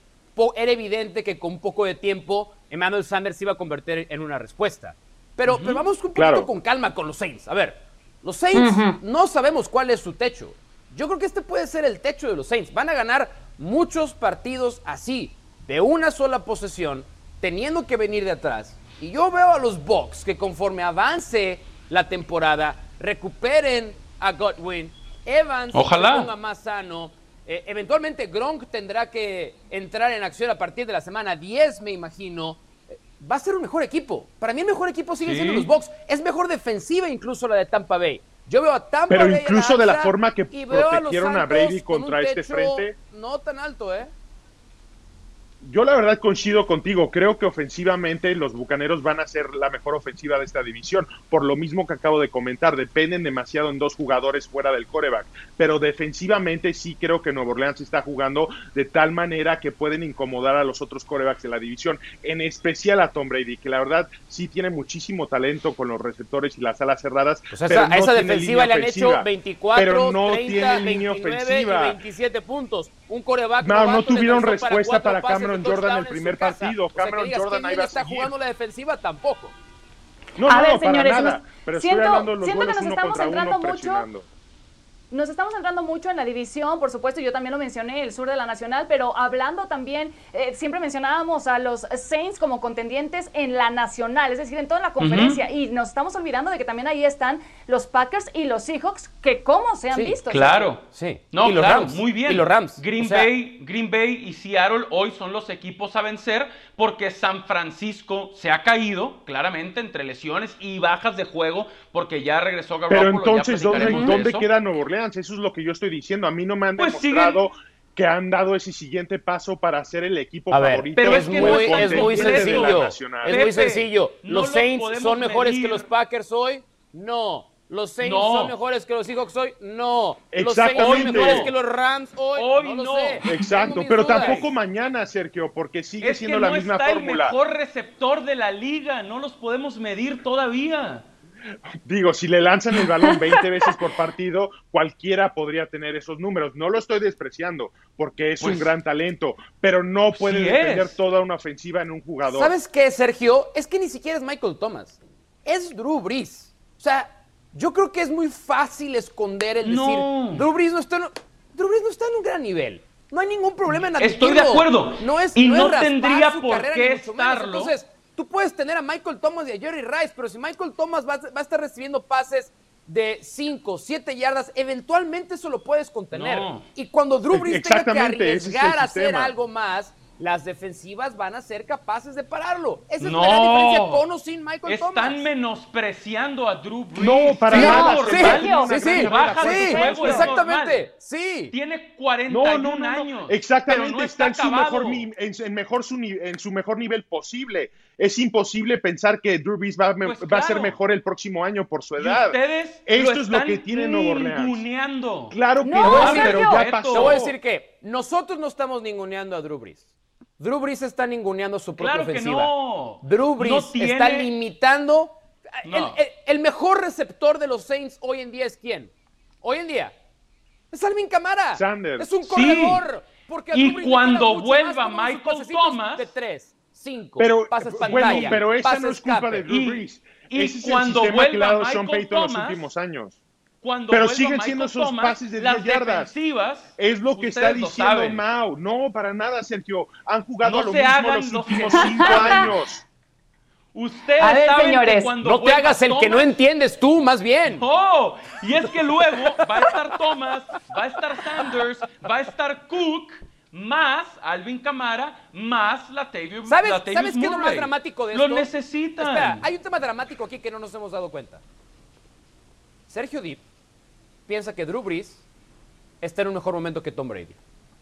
[SPEAKER 3] Era evidente que con un poco de tiempo Emmanuel Sanders iba a convertir en una respuesta. Pero, pero vamos un poquito
[SPEAKER 4] Claro.
[SPEAKER 3] con calma con los Saints. A ver, los Saints no sabemos cuál es su techo. Yo creo que este puede ser el techo de los Saints. Van a ganar muchos partidos así, de una sola posesión, teniendo que venir de atrás. Y yo veo a los Bucks que conforme avance la temporada, recuperen a Godwin, Evans
[SPEAKER 2] Ojalá.
[SPEAKER 3] se ponga más sano. Eh, eventualmente Gronk tendrá que entrar en acción a partir de la semana 10, me imagino. Eh, Va a ser un mejor equipo. Para mí el mejor equipo sigue
[SPEAKER 2] Sí.
[SPEAKER 3] siendo los Bucks. Es mejor defensiva incluso la de Tampa Bay. Yo veo a Tampa
[SPEAKER 4] Pero
[SPEAKER 3] Bay a
[SPEAKER 4] incluso de la forma que
[SPEAKER 3] a
[SPEAKER 4] protegieron a
[SPEAKER 3] Santos
[SPEAKER 4] Brady contra este frente.
[SPEAKER 3] No tan alto, ¿eh?
[SPEAKER 4] Yo la verdad coincido contigo, creo que ofensivamente los Bucaneros van a ser la mejor ofensiva de esta división, por lo mismo que acabo de comentar, dependen demasiado en dos jugadores fuera del coreback, pero defensivamente sí creo que Nuevo Orleans está jugando de tal manera que pueden incomodar a los otros corebacks de la división, en especial a Tom Brady, que la verdad sí tiene muchísimo talento con los receptores y las alas cerradas,
[SPEAKER 3] Pues a
[SPEAKER 4] pero
[SPEAKER 3] esa, a esa defensiva le han
[SPEAKER 4] ofensiva.
[SPEAKER 3] hecho 24,
[SPEAKER 4] pero no
[SPEAKER 3] 30,
[SPEAKER 4] tiene línea
[SPEAKER 3] 29
[SPEAKER 4] ofensiva.
[SPEAKER 3] y 27 puntos. Un coreback
[SPEAKER 4] No, no tuvieron
[SPEAKER 3] para
[SPEAKER 4] respuesta para
[SPEAKER 3] pases
[SPEAKER 4] Cameron Jordan el primer partido.
[SPEAKER 3] O sea,
[SPEAKER 4] Cameron Jordan ahí va a
[SPEAKER 3] está
[SPEAKER 4] seguir.
[SPEAKER 3] jugando la defensiva tampoco.
[SPEAKER 4] No,
[SPEAKER 1] A
[SPEAKER 4] no,
[SPEAKER 1] ver, señores,
[SPEAKER 4] para nada.
[SPEAKER 1] nos-
[SPEAKER 4] pero
[SPEAKER 1] siento-
[SPEAKER 4] estoy hablando de los
[SPEAKER 1] siento que nos estamos centrando
[SPEAKER 4] uno
[SPEAKER 1] mucho. Nos estamos centrando mucho en la división, por supuesto, yo también lo mencioné, el sur de la Nacional, pero hablando también, eh, siempre mencionábamos a los Saints como contendientes en la Nacional, es decir, en toda la conferencia, y nos estamos olvidando de que también ahí están los Packers y los Seahawks, que cómo se han
[SPEAKER 3] Sí,
[SPEAKER 1] visto.
[SPEAKER 2] Claro.
[SPEAKER 3] Sí.
[SPEAKER 2] No,
[SPEAKER 3] Y los
[SPEAKER 2] claro,
[SPEAKER 3] Rams.
[SPEAKER 2] muy bien.
[SPEAKER 3] Y los Rams.
[SPEAKER 2] Green,
[SPEAKER 3] O sea-
[SPEAKER 2] Bay, Green Bay y Seattle hoy son los equipos a vencer porque San Francisco se ha caído claramente entre lesiones y bajas de juego porque ya regresó Garoppolo.
[SPEAKER 4] Pero
[SPEAKER 2] ya
[SPEAKER 4] entonces, ¿dónde, dónde queda Nuevo Orleans? Eso es lo que yo estoy diciendo. A mí no me han
[SPEAKER 2] Pues
[SPEAKER 4] demostrado que han dado ese siguiente paso para ser el equipo
[SPEAKER 3] A ver,
[SPEAKER 4] favorito.
[SPEAKER 2] pero
[SPEAKER 3] es, muy, es muy
[SPEAKER 4] contendiente de la
[SPEAKER 3] sencillo.
[SPEAKER 4] Nacional.
[SPEAKER 3] Es muy sencillo. ¿Los
[SPEAKER 2] lo
[SPEAKER 3] Saints son mejores
[SPEAKER 2] medir.
[SPEAKER 3] que los Packers hoy? No. ¿Los Saints
[SPEAKER 2] No.
[SPEAKER 3] son mejores que los Seahawks hoy? No. ¿Los Saints son mejores que los Rams hoy?
[SPEAKER 2] Hoy
[SPEAKER 3] no.
[SPEAKER 2] no.
[SPEAKER 3] Lo sé.
[SPEAKER 4] Exacto, pero
[SPEAKER 3] dudas.
[SPEAKER 4] tampoco mañana, Sergio, porque sigue
[SPEAKER 2] Es que
[SPEAKER 4] siendo
[SPEAKER 2] no
[SPEAKER 4] la misma
[SPEAKER 2] está
[SPEAKER 4] fórmula.
[SPEAKER 2] el mejor receptor de la liga, no los podemos medir todavía.
[SPEAKER 4] Digo, si le lanzan el balón 20 veces por partido, cualquiera podría tener esos números. No lo estoy despreciando, porque es
[SPEAKER 2] Pues,
[SPEAKER 4] un gran talento, pero no puede
[SPEAKER 2] sí
[SPEAKER 4] defender
[SPEAKER 2] es.
[SPEAKER 4] toda una ofensiva en un jugador.
[SPEAKER 3] ¿Sabes qué, Sergio? Es que ni siquiera es Michael Thomas. Es Drew Brees. O sea, yo creo que es muy fácil esconder el
[SPEAKER 2] No.
[SPEAKER 3] decir, Drew Brees no está en, Drew Brees no está en un gran nivel. No hay ningún problema en
[SPEAKER 2] Estoy
[SPEAKER 3] admitirlo.
[SPEAKER 2] de acuerdo.
[SPEAKER 3] No es,
[SPEAKER 2] Y
[SPEAKER 3] no,
[SPEAKER 2] no
[SPEAKER 3] es
[SPEAKER 2] tendría
[SPEAKER 3] su
[SPEAKER 2] por
[SPEAKER 3] carrera,
[SPEAKER 2] qué estarlo.
[SPEAKER 3] Entonces, tú puedes tener a Michael Thomas y a Jerry Rice, pero si Michael Thomas va, a- va a estar recibiendo pases de 5, 7 yardas, eventualmente eso lo puedes contener.
[SPEAKER 2] No.
[SPEAKER 3] Y cuando Drew Brees tenga que
[SPEAKER 4] es
[SPEAKER 3] arriesgar a hacer algo más, las defensivas van a ser capaces de pararlo. Esa es
[SPEAKER 2] No.
[SPEAKER 3] la gran diferencia con o sin Michael
[SPEAKER 2] Están
[SPEAKER 3] Thomas.
[SPEAKER 2] menospreciando a Drew Brees.
[SPEAKER 4] No, para
[SPEAKER 3] Sí,
[SPEAKER 4] nada.
[SPEAKER 3] sí,
[SPEAKER 2] juego,
[SPEAKER 3] exactamente, sí.
[SPEAKER 2] Tiene 41
[SPEAKER 4] No, no, no, no.
[SPEAKER 2] años.
[SPEAKER 4] Exactamente, está,
[SPEAKER 2] está,
[SPEAKER 4] en, su mejor, en, en mejor su ni- en su mejor nivel posible. Es imposible pensar que Drew Brees va, a me-
[SPEAKER 2] Pues
[SPEAKER 4] va a ser mejor el próximo año por su
[SPEAKER 2] Y
[SPEAKER 4] edad.
[SPEAKER 2] ustedes
[SPEAKER 4] Esto
[SPEAKER 2] lo
[SPEAKER 4] es lo que tiene Nuevo Orleans. Claro que
[SPEAKER 1] No,
[SPEAKER 4] pero ya pasó.
[SPEAKER 3] Te voy a decir que nosotros no estamos ninguneando a Drew Brees. Drew Brees está ninguneando su propia
[SPEAKER 2] Claro que
[SPEAKER 3] ofensiva.
[SPEAKER 2] no.
[SPEAKER 3] Drew
[SPEAKER 2] No
[SPEAKER 3] Brees
[SPEAKER 2] tiene-
[SPEAKER 3] está limitando.
[SPEAKER 2] No.
[SPEAKER 3] El, el- el mejor receptor de los Saints hoy en día es quién? Hoy en día es Alvin Camara.
[SPEAKER 4] Sanders.
[SPEAKER 3] Es un
[SPEAKER 2] Sí.
[SPEAKER 3] corredor. Porque
[SPEAKER 2] Y cuando vuelva Michael Thomas-
[SPEAKER 3] de tres, cinco,
[SPEAKER 4] Pero,
[SPEAKER 3] pases
[SPEAKER 4] bueno,
[SPEAKER 3] pantalla,
[SPEAKER 4] pero esa
[SPEAKER 3] pases
[SPEAKER 4] no es culpa
[SPEAKER 3] escape.
[SPEAKER 4] de Drew Brees.
[SPEAKER 2] y
[SPEAKER 4] Ese es
[SPEAKER 2] cuando
[SPEAKER 4] el sistema que ha dado Sean
[SPEAKER 2] Michael
[SPEAKER 4] Payton los
[SPEAKER 2] Thomas-
[SPEAKER 4] últimos años.
[SPEAKER 2] cuando
[SPEAKER 4] Pero siguen
[SPEAKER 2] Michael
[SPEAKER 4] siendo sus
[SPEAKER 2] Thomas,
[SPEAKER 4] pases de
[SPEAKER 2] las
[SPEAKER 4] 10 yardas. Es lo que está diciendo. Mao. No, para nada, Sergio. Han jugado
[SPEAKER 2] No
[SPEAKER 4] a lo
[SPEAKER 2] se
[SPEAKER 4] mismo los últimos
[SPEAKER 2] que-
[SPEAKER 4] cinco años.
[SPEAKER 2] Ustedes
[SPEAKER 1] A ver,
[SPEAKER 2] saben
[SPEAKER 1] señores,
[SPEAKER 2] que cuando
[SPEAKER 3] No te hagas el que no
[SPEAKER 2] Thomas-
[SPEAKER 3] entiendes tú, más bien.
[SPEAKER 2] No, y es que luego va a estar Thomas, va a estar Sanders, va a estar Cook, más Alvin Kamara, más Latavius
[SPEAKER 3] ¿Sabes,
[SPEAKER 2] Latavius
[SPEAKER 3] ¿sabes qué es lo más dramático de
[SPEAKER 2] Lo
[SPEAKER 3] esto?
[SPEAKER 2] necesitan.
[SPEAKER 3] Espera, hay un tema dramático aquí que no nos hemos dado cuenta. Sergio Deep piensa que Drew Brees está en un mejor momento que Tom Brady.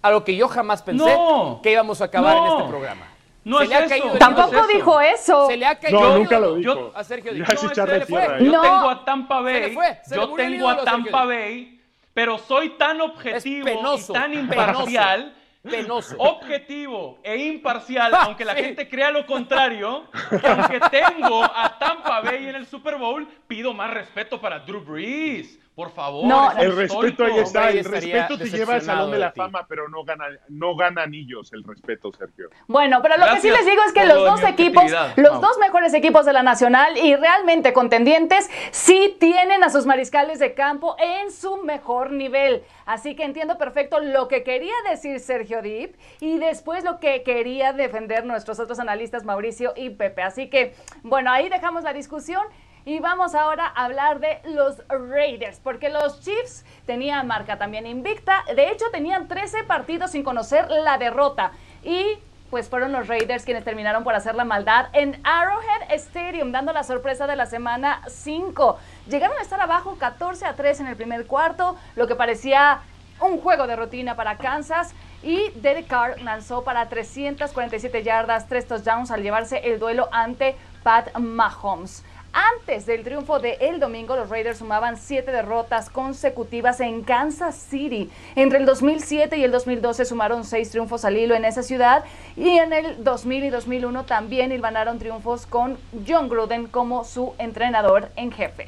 [SPEAKER 3] Algo que yo jamás pensé
[SPEAKER 2] No.
[SPEAKER 3] que íbamos a acabar en
[SPEAKER 2] No.
[SPEAKER 3] este programa.
[SPEAKER 2] No
[SPEAKER 3] Se
[SPEAKER 2] es
[SPEAKER 3] le ha
[SPEAKER 2] eso.
[SPEAKER 3] caído
[SPEAKER 1] Tampoco
[SPEAKER 2] No es eso.
[SPEAKER 1] dijo eso.
[SPEAKER 3] Se le ha caído
[SPEAKER 4] No, nunca lo dijo.
[SPEAKER 3] a Sergio
[SPEAKER 4] es
[SPEAKER 2] No, se le
[SPEAKER 3] fue.
[SPEAKER 2] Yo
[SPEAKER 1] No.
[SPEAKER 2] tengo a Tampa Bay.
[SPEAKER 3] le fue, se le
[SPEAKER 2] yo tengo a Tampa. Bay, pero soy tan objetivo
[SPEAKER 3] penoso,
[SPEAKER 2] y tan
[SPEAKER 3] penoso.
[SPEAKER 2] imparcial.
[SPEAKER 3] Penoso.
[SPEAKER 2] Objetivo e imparcial,
[SPEAKER 3] Ah,
[SPEAKER 2] aunque la
[SPEAKER 3] sí.
[SPEAKER 2] gente crea lo contrario, que aunque tengo a Tampa Bay en el Super Bowl, pido más respeto para Drew Brees. Por favor.
[SPEAKER 1] No,
[SPEAKER 4] El respeto ahí está.
[SPEAKER 3] Hombre,
[SPEAKER 4] El respeto te lleva al Salón de la
[SPEAKER 3] de.
[SPEAKER 4] Fama, pero no gana, no gana anillos el respeto, Sergio.
[SPEAKER 1] Bueno, pero lo que sí les digo es que los dos equipos, los dos mejores equipos de la Nacional y realmente contendientes, sí tienen a sus mariscales de campo en su mejor nivel. Así que entiendo perfecto lo que quería decir Sergio Dip y después lo que quería defender nuestros otros analistas Mauricio y Pepe. Así que, bueno, ahí dejamos la discusión. Y vamos ahora a hablar de los Raiders, porque los Chiefs tenían marca también invicta. De hecho, tenían 13 partidos sin conocer la derrota. Y pues fueron los Raiders quienes terminaron por hacer la maldad en Arrowhead Stadium, dando la sorpresa de la semana 5. Llegaron a estar abajo 14 a 3 en el primer cuarto, lo que parecía un juego de rutina para Kansas. Y Derek Carr lanzó para 347 yardas, 3 touchdowns al llevarse el duelo ante Pat Mahomes. Antes del triunfo de el domingo, los Raiders sumaban siete derrotas consecutivas en Kansas City. Entre el 2007 y el 2012 sumaron seis triunfos al hilo en esa ciudad y en el 2000 y 2001 también hilvanaron triunfos con John Gruden como su entrenador en jefe.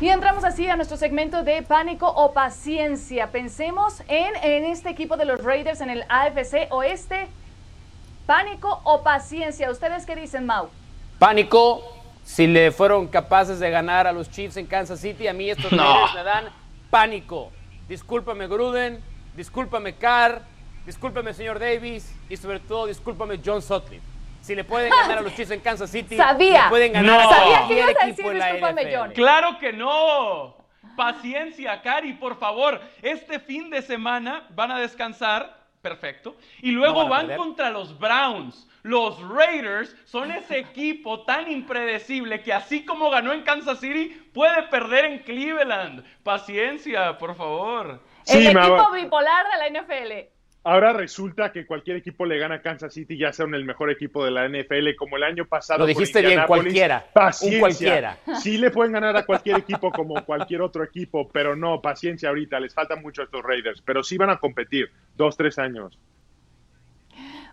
[SPEAKER 1] Y entramos así a nuestro segmento de pánico o paciencia. Pensemos en, en este equipo de los Raiders en el AFC Oeste. ¿Pánico o paciencia? ¿Ustedes qué dicen, Mau?
[SPEAKER 3] Pánico, si le fueron capaces de ganar a los Chiefs en Kansas City, a mí estos
[SPEAKER 2] No.
[SPEAKER 3] Me dan pánico. Discúlpame Gruden, discúlpame Carr, discúlpame señor Davis y sobre todo discúlpame John Sutcliffe. Si le pueden ganar a los Chiefs en Kansas City,
[SPEAKER 1] Sabía.
[SPEAKER 3] le pueden ganar
[SPEAKER 2] No.
[SPEAKER 3] a
[SPEAKER 2] Sabía
[SPEAKER 1] que ibas a decir discúlpame. John.
[SPEAKER 2] Claro que no. Paciencia, Cari, por favor. Este fin de semana van a descansar. Perfecto. Y luego
[SPEAKER 3] No van
[SPEAKER 2] contra los Browns. Los Raiders son ese equipo tan impredecible que así como ganó en Kansas City, puede perder en Cleveland. Paciencia, por favor.
[SPEAKER 4] Sí,
[SPEAKER 1] el equipo bipolar de la NFL.
[SPEAKER 4] Ahora resulta que cualquier equipo le gana a Kansas City, ya sea el mejor equipo de la NFL, como el año pasado.
[SPEAKER 3] Lo dijiste bien, cualquiera, un
[SPEAKER 4] Paciencia.
[SPEAKER 3] cualquiera.
[SPEAKER 4] Sí le pueden ganar a cualquier equipo como cualquier otro equipo, pero no, paciencia ahorita, les falta mucho a estos Raiders, pero sí van a competir, dos, tres años.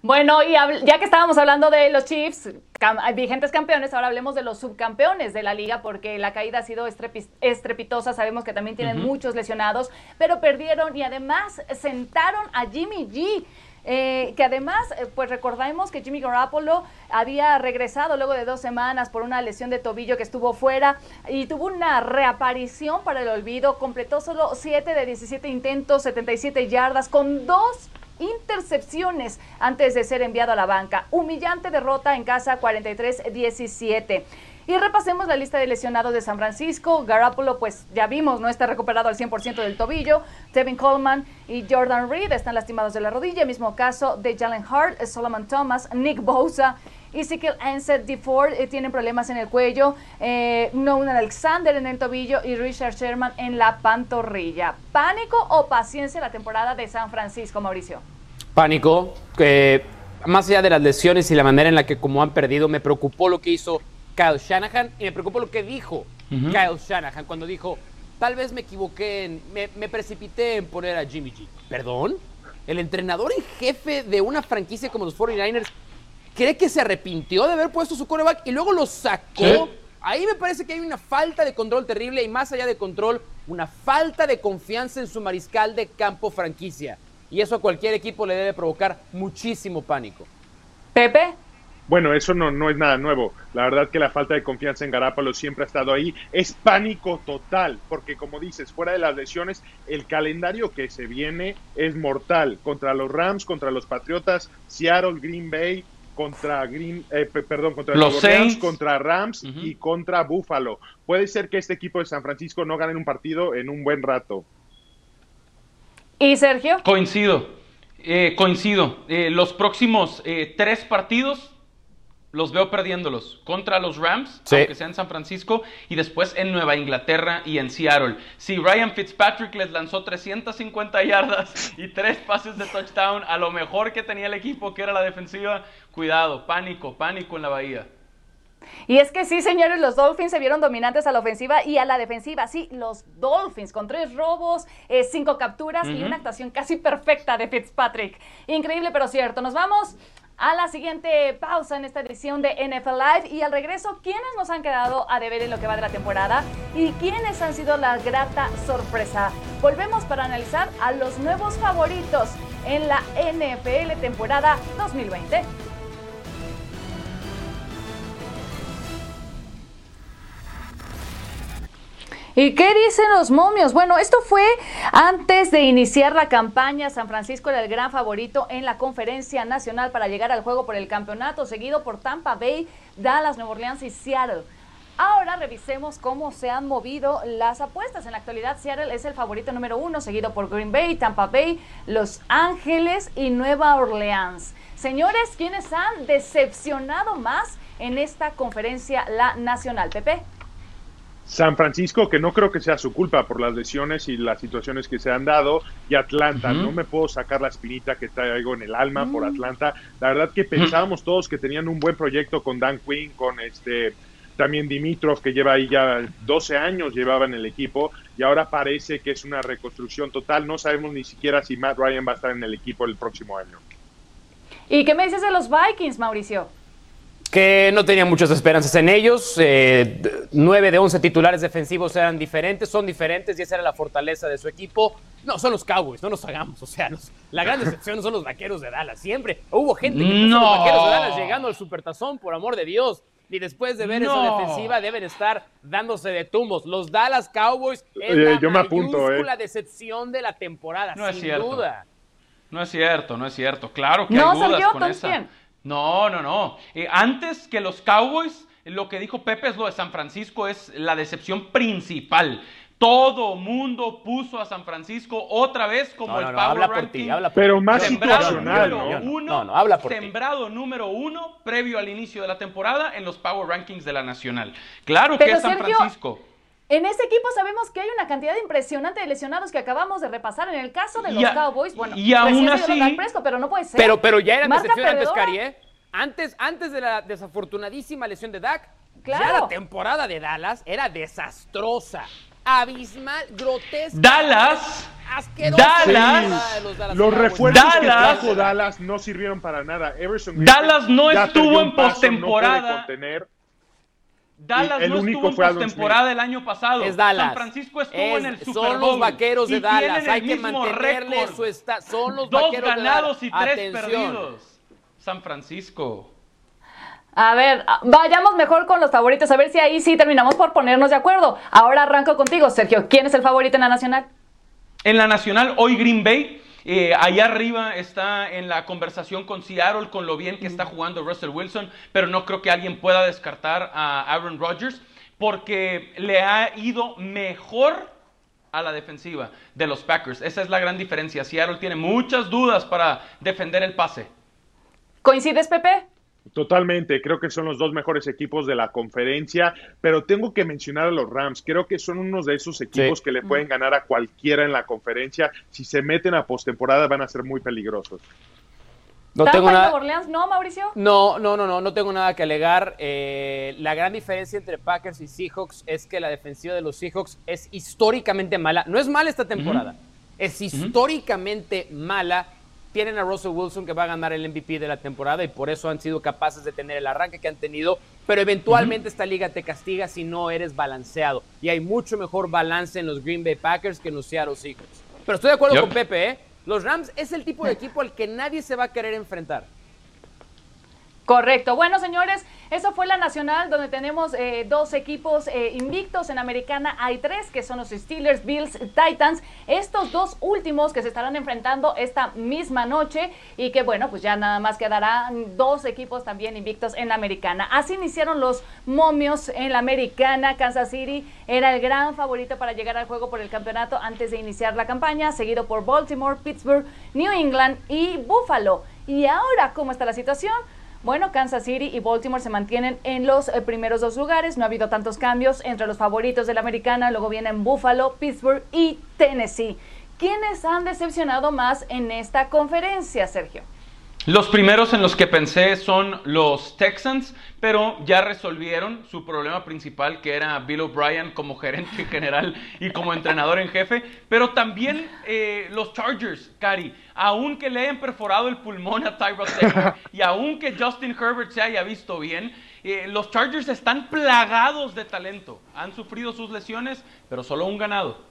[SPEAKER 1] Bueno, y ya que estábamos hablando de los Chiefs, cam- vigentes campeones, ahora hablemos de los subcampeones de la liga, porque la caída ha sido estrepi- estrepitosa. Sabemos que también tienen muchos lesionados, pero perdieron y además sentaron a Jimmy G. eh, que además, eh, pues recordamos que Jimmy Garoppolo había regresado luego de dos semanas por una lesión de tobillo que estuvo fuera y tuvo una reaparición para el olvido. Completó solo 7 de 17 intentos, 77 yardas, con dos intercepciones antes de ser enviado a la banca. Humillante derrota en casa 43-17. Y repasemos la lista de lesionados de San Francisco. Garoppolo, pues ya vimos, no está recuperado al 100% del tobillo. Tevin Coleman y Jordan Reed están lastimados de la rodilla. Mismo caso de Jalen Hart, Solomon Thomas, Nick Bosa. Ezekiel Ansett DeFord eh, tienen problemas en el cuello, eh, Nolan Alexander en el tobillo y Richard Sherman en la pantorrilla. ¿Pánico o paciencia la temporada de San Francisco, Mauricio?
[SPEAKER 3] Pánico, que más allá de las lesiones y la manera en la que como han perdido, me preocupó lo que hizo Kyle Shanahan y me preocupó lo que dijo Kyle Shanahan cuando dijo, tal vez me equivoqué, en- me, me precipité en poner a Jimmy G. ¿Perdón? El entrenador en jefe de una franquicia como los 49ers cree que se arrepintió de haber puesto su quarterback y luego lo sacó.
[SPEAKER 2] Sí.
[SPEAKER 3] Ahí me parece que hay una falta de control terrible y más allá de control, una falta de confianza en su mariscal de campo franquicia. Y eso a cualquier equipo le debe provocar muchísimo pánico.
[SPEAKER 1] Pepe,
[SPEAKER 4] Bueno, eso no, no es nada nuevo. La verdad que la falta de confianza en Garápalo siempre ha estado ahí. Es pánico total, porque como dices, fuera de las lesiones, el calendario que se viene es mortal. Contra los Rams, contra los Patriotas, Seattle, Green Bay, contra Green, eh, perdón, contra
[SPEAKER 2] los Saints,
[SPEAKER 4] contra Rams y contra Buffalo. Puede ser que este equipo de San Francisco no gane un partido en un buen rato.
[SPEAKER 1] ¿Y Sergio?
[SPEAKER 2] Coincido, eh, coincido. Eh, los próximos tres partidos los veo perdiéndolos contra los Rams, aunque sea en San Francisco, y después en Nueva Inglaterra y en Seattle. Si Ryan Fitzpatrick les lanzó 350 yardas y tres pases de touchdown a lo mejor que tenía el equipo, que era la defensiva, cuidado, pánico, pánico en la bahía.
[SPEAKER 1] Y es que sí, señores, los Dolphins se vieron dominantes a la ofensiva y a la defensiva. Sí, los Dolphins con tres robos, eh, cinco capturas y una actuación casi perfecta de Fitzpatrick. Increíble, pero cierto. Nos vamos a la siguiente pausa en esta edición de NFL Live y al regreso, ¿quiénes nos han quedado a deber en lo que va de la temporada y quiénes han sido la grata sorpresa? Volvemos para analizar a los nuevos favoritos en la NFL temporada 2020. ¿Y qué dicen los momios? Bueno, esto fue antes de iniciar la campaña. San Francisco era el gran favorito en la conferencia nacional para llegar al juego por el campeonato, seguido por Tampa Bay, Dallas, Nueva Orleans y Seattle. Ahora revisemos cómo se han movido las apuestas. En la actualidad, Seattle es el favorito número uno, seguido por Green Bay, Tampa Bay, Los Ángeles y Nueva Orleans. Señores, ¿quiénes han decepcionado más en esta conferencia la nacional? Pepe.
[SPEAKER 4] San Francisco, que no creo que sea su culpa por las lesiones y las situaciones que se han dado, y Atlanta, no me puedo sacar la espinita que traigo en el alma por mm. Atlanta. La verdad que pensábamos todos que tenían un buen proyecto con Dan Quinn, con este también Dimitrov, que lleva ahí ya 12 años llevaba en el equipo, y ahora parece que es una reconstrucción total. No sabemos ni siquiera si Matt Ryan va a estar en el equipo el próximo año.
[SPEAKER 1] ¿Y qué me dices de los Vikings, Mauricio?
[SPEAKER 3] Que no tenía muchas esperanzas en ellos. Eh, nueve de once titulares defensivos eran diferentes, son diferentes y esa era la fortaleza de su equipo. No, son los Cowboys, no nos hagamos. O sea, la gran decepción son los vaqueros de Dallas. Siempre hubo gente que puso los vaqueros de Dallas llegando al supertazón, por amor de Dios. Y después de ver esa defensiva deben estar dándose de tumbos. Los Dallas Cowboys es la yo me eh. decepción de la temporada, no sin es cierto. duda.
[SPEAKER 2] No es cierto, no es cierto. Claro que hay dudas con esa. No, no, no. Eh, antes que los Cowboys, lo que dijo Pepe es lo de San Francisco, es la decepción principal. Todo mundo puso a San Francisco otra vez como el Power Ranking.
[SPEAKER 4] Pero más situacional, número
[SPEAKER 2] uno, habla por sembrado número uno previo al inicio de la temporada en los Power Rankings de la Nacional. Claro que es San Francisco.
[SPEAKER 1] En ese equipo sabemos que hay una cantidad impresionante de lesionados que acabamos de repasar. En el caso de los Cowboys, bueno,
[SPEAKER 2] y aún así,
[SPEAKER 1] pero no puede ser.
[SPEAKER 3] Pero, pero ya era decepción antes, Cari, ¿eh? Antes, antes de la desafortunadísima lesión de Dak, claro. ya la temporada de Dallas era desastrosa, abismal, grotesca.
[SPEAKER 2] Dallas...
[SPEAKER 4] Asquerosa. Dallas, los, los refuerzos Dallas, que trajo Dallas no sirvieron para nada.
[SPEAKER 2] Dallas no estuvo en postemporada. No Dallas no estuvo en postemporada el año pasado.
[SPEAKER 3] Es Dallas.
[SPEAKER 2] San Francisco estuvo en el Super Bowl.
[SPEAKER 3] Son los vaqueros de Dallas. Hay que mantenerle su esta, Son los
[SPEAKER 2] Dos
[SPEAKER 3] vaqueros
[SPEAKER 2] ganados
[SPEAKER 3] y
[SPEAKER 2] tres perdidos. San Francisco.
[SPEAKER 1] A ver, vayamos mejor con los favoritos, a ver si ahí sí terminamos por ponernos de acuerdo. Ahora arranco contigo, Sergio. ¿Quién es el favorito en la Nacional?
[SPEAKER 2] En la Nacional, hoy Green Bay. Eh, allá arriba está en la conversación con Seattle, con lo bien que está jugando Russell Wilson, pero no creo que alguien pueda descartar a Aaron Rodgers porque le ha ido mejor a la defensiva de los Packers. Esa es la gran diferencia. Seattle tiene muchas dudas para defender el pase.
[SPEAKER 1] ¿Coincides, Pepe?
[SPEAKER 4] Totalmente, creo que son los dos mejores equipos de la conferencia, pero tengo que mencionar a los Rams, creo que son unos de esos equipos que le pueden ganar a cualquiera en la conferencia, si se meten a postemporada van a ser muy peligrosos.
[SPEAKER 1] No tengo nada. Orleans, no, Mauricio?
[SPEAKER 3] No, no, no, no, no tengo nada que alegar. Eh, la gran diferencia entre Packers y Seahawks es que la defensiva de los Seahawks es históricamente mala. No es mala esta temporada, es históricamente mala tienen a Russell Wilson que va a ganar el MVP de la temporada y por eso han sido capaces de tener el arranque que han tenido, pero eventualmente esta liga te castiga si no eres balanceado y hay mucho mejor balance en los Green Bay Packers que en los Seattle Seahawks. Pero estoy de acuerdo con Pepe, ¿eh? Los Rams es el tipo de equipo al que nadie se va a querer enfrentar.
[SPEAKER 1] Correcto. Bueno, señores, eso fue la nacional, donde tenemos eh, dos equipos eh, invictos. En Americana hay tres, que son los Steelers, Bills, Titans. Estos dos últimos que se estarán enfrentando esta misma noche y que, bueno, pues ya nada más quedarán dos equipos también invictos en Americana. Así iniciaron los momios en la Americana. Kansas City era el gran favorito para llegar al juego por el campeonato antes de iniciar la campaña, seguido por Baltimore, Pittsburgh, New England y Buffalo. Y ahora, ¿cómo está la situación? Bueno, Kansas City y Baltimore se mantienen en los eh, primeros dos lugares. No ha habido tantos cambios entre los favoritos de la americana. Luego vienen Buffalo, Pittsburgh y Tennessee. ¿Quiénes han decepcionado más en esta conferencia, Sergio?
[SPEAKER 2] Los primeros en los que pensé son los Texans, pero ya resolvieron su problema principal, que era Bill O'Brien como gerente general y como entrenador en jefe. Pero también eh, los Chargers, Cari, aunque le hayan perforado el pulmón a Tyrod Taylor y aunque Justin Herbert se haya visto bien, eh, los Chargers están plagados de talento. Han sufrido sus lesiones, pero solo un ganado.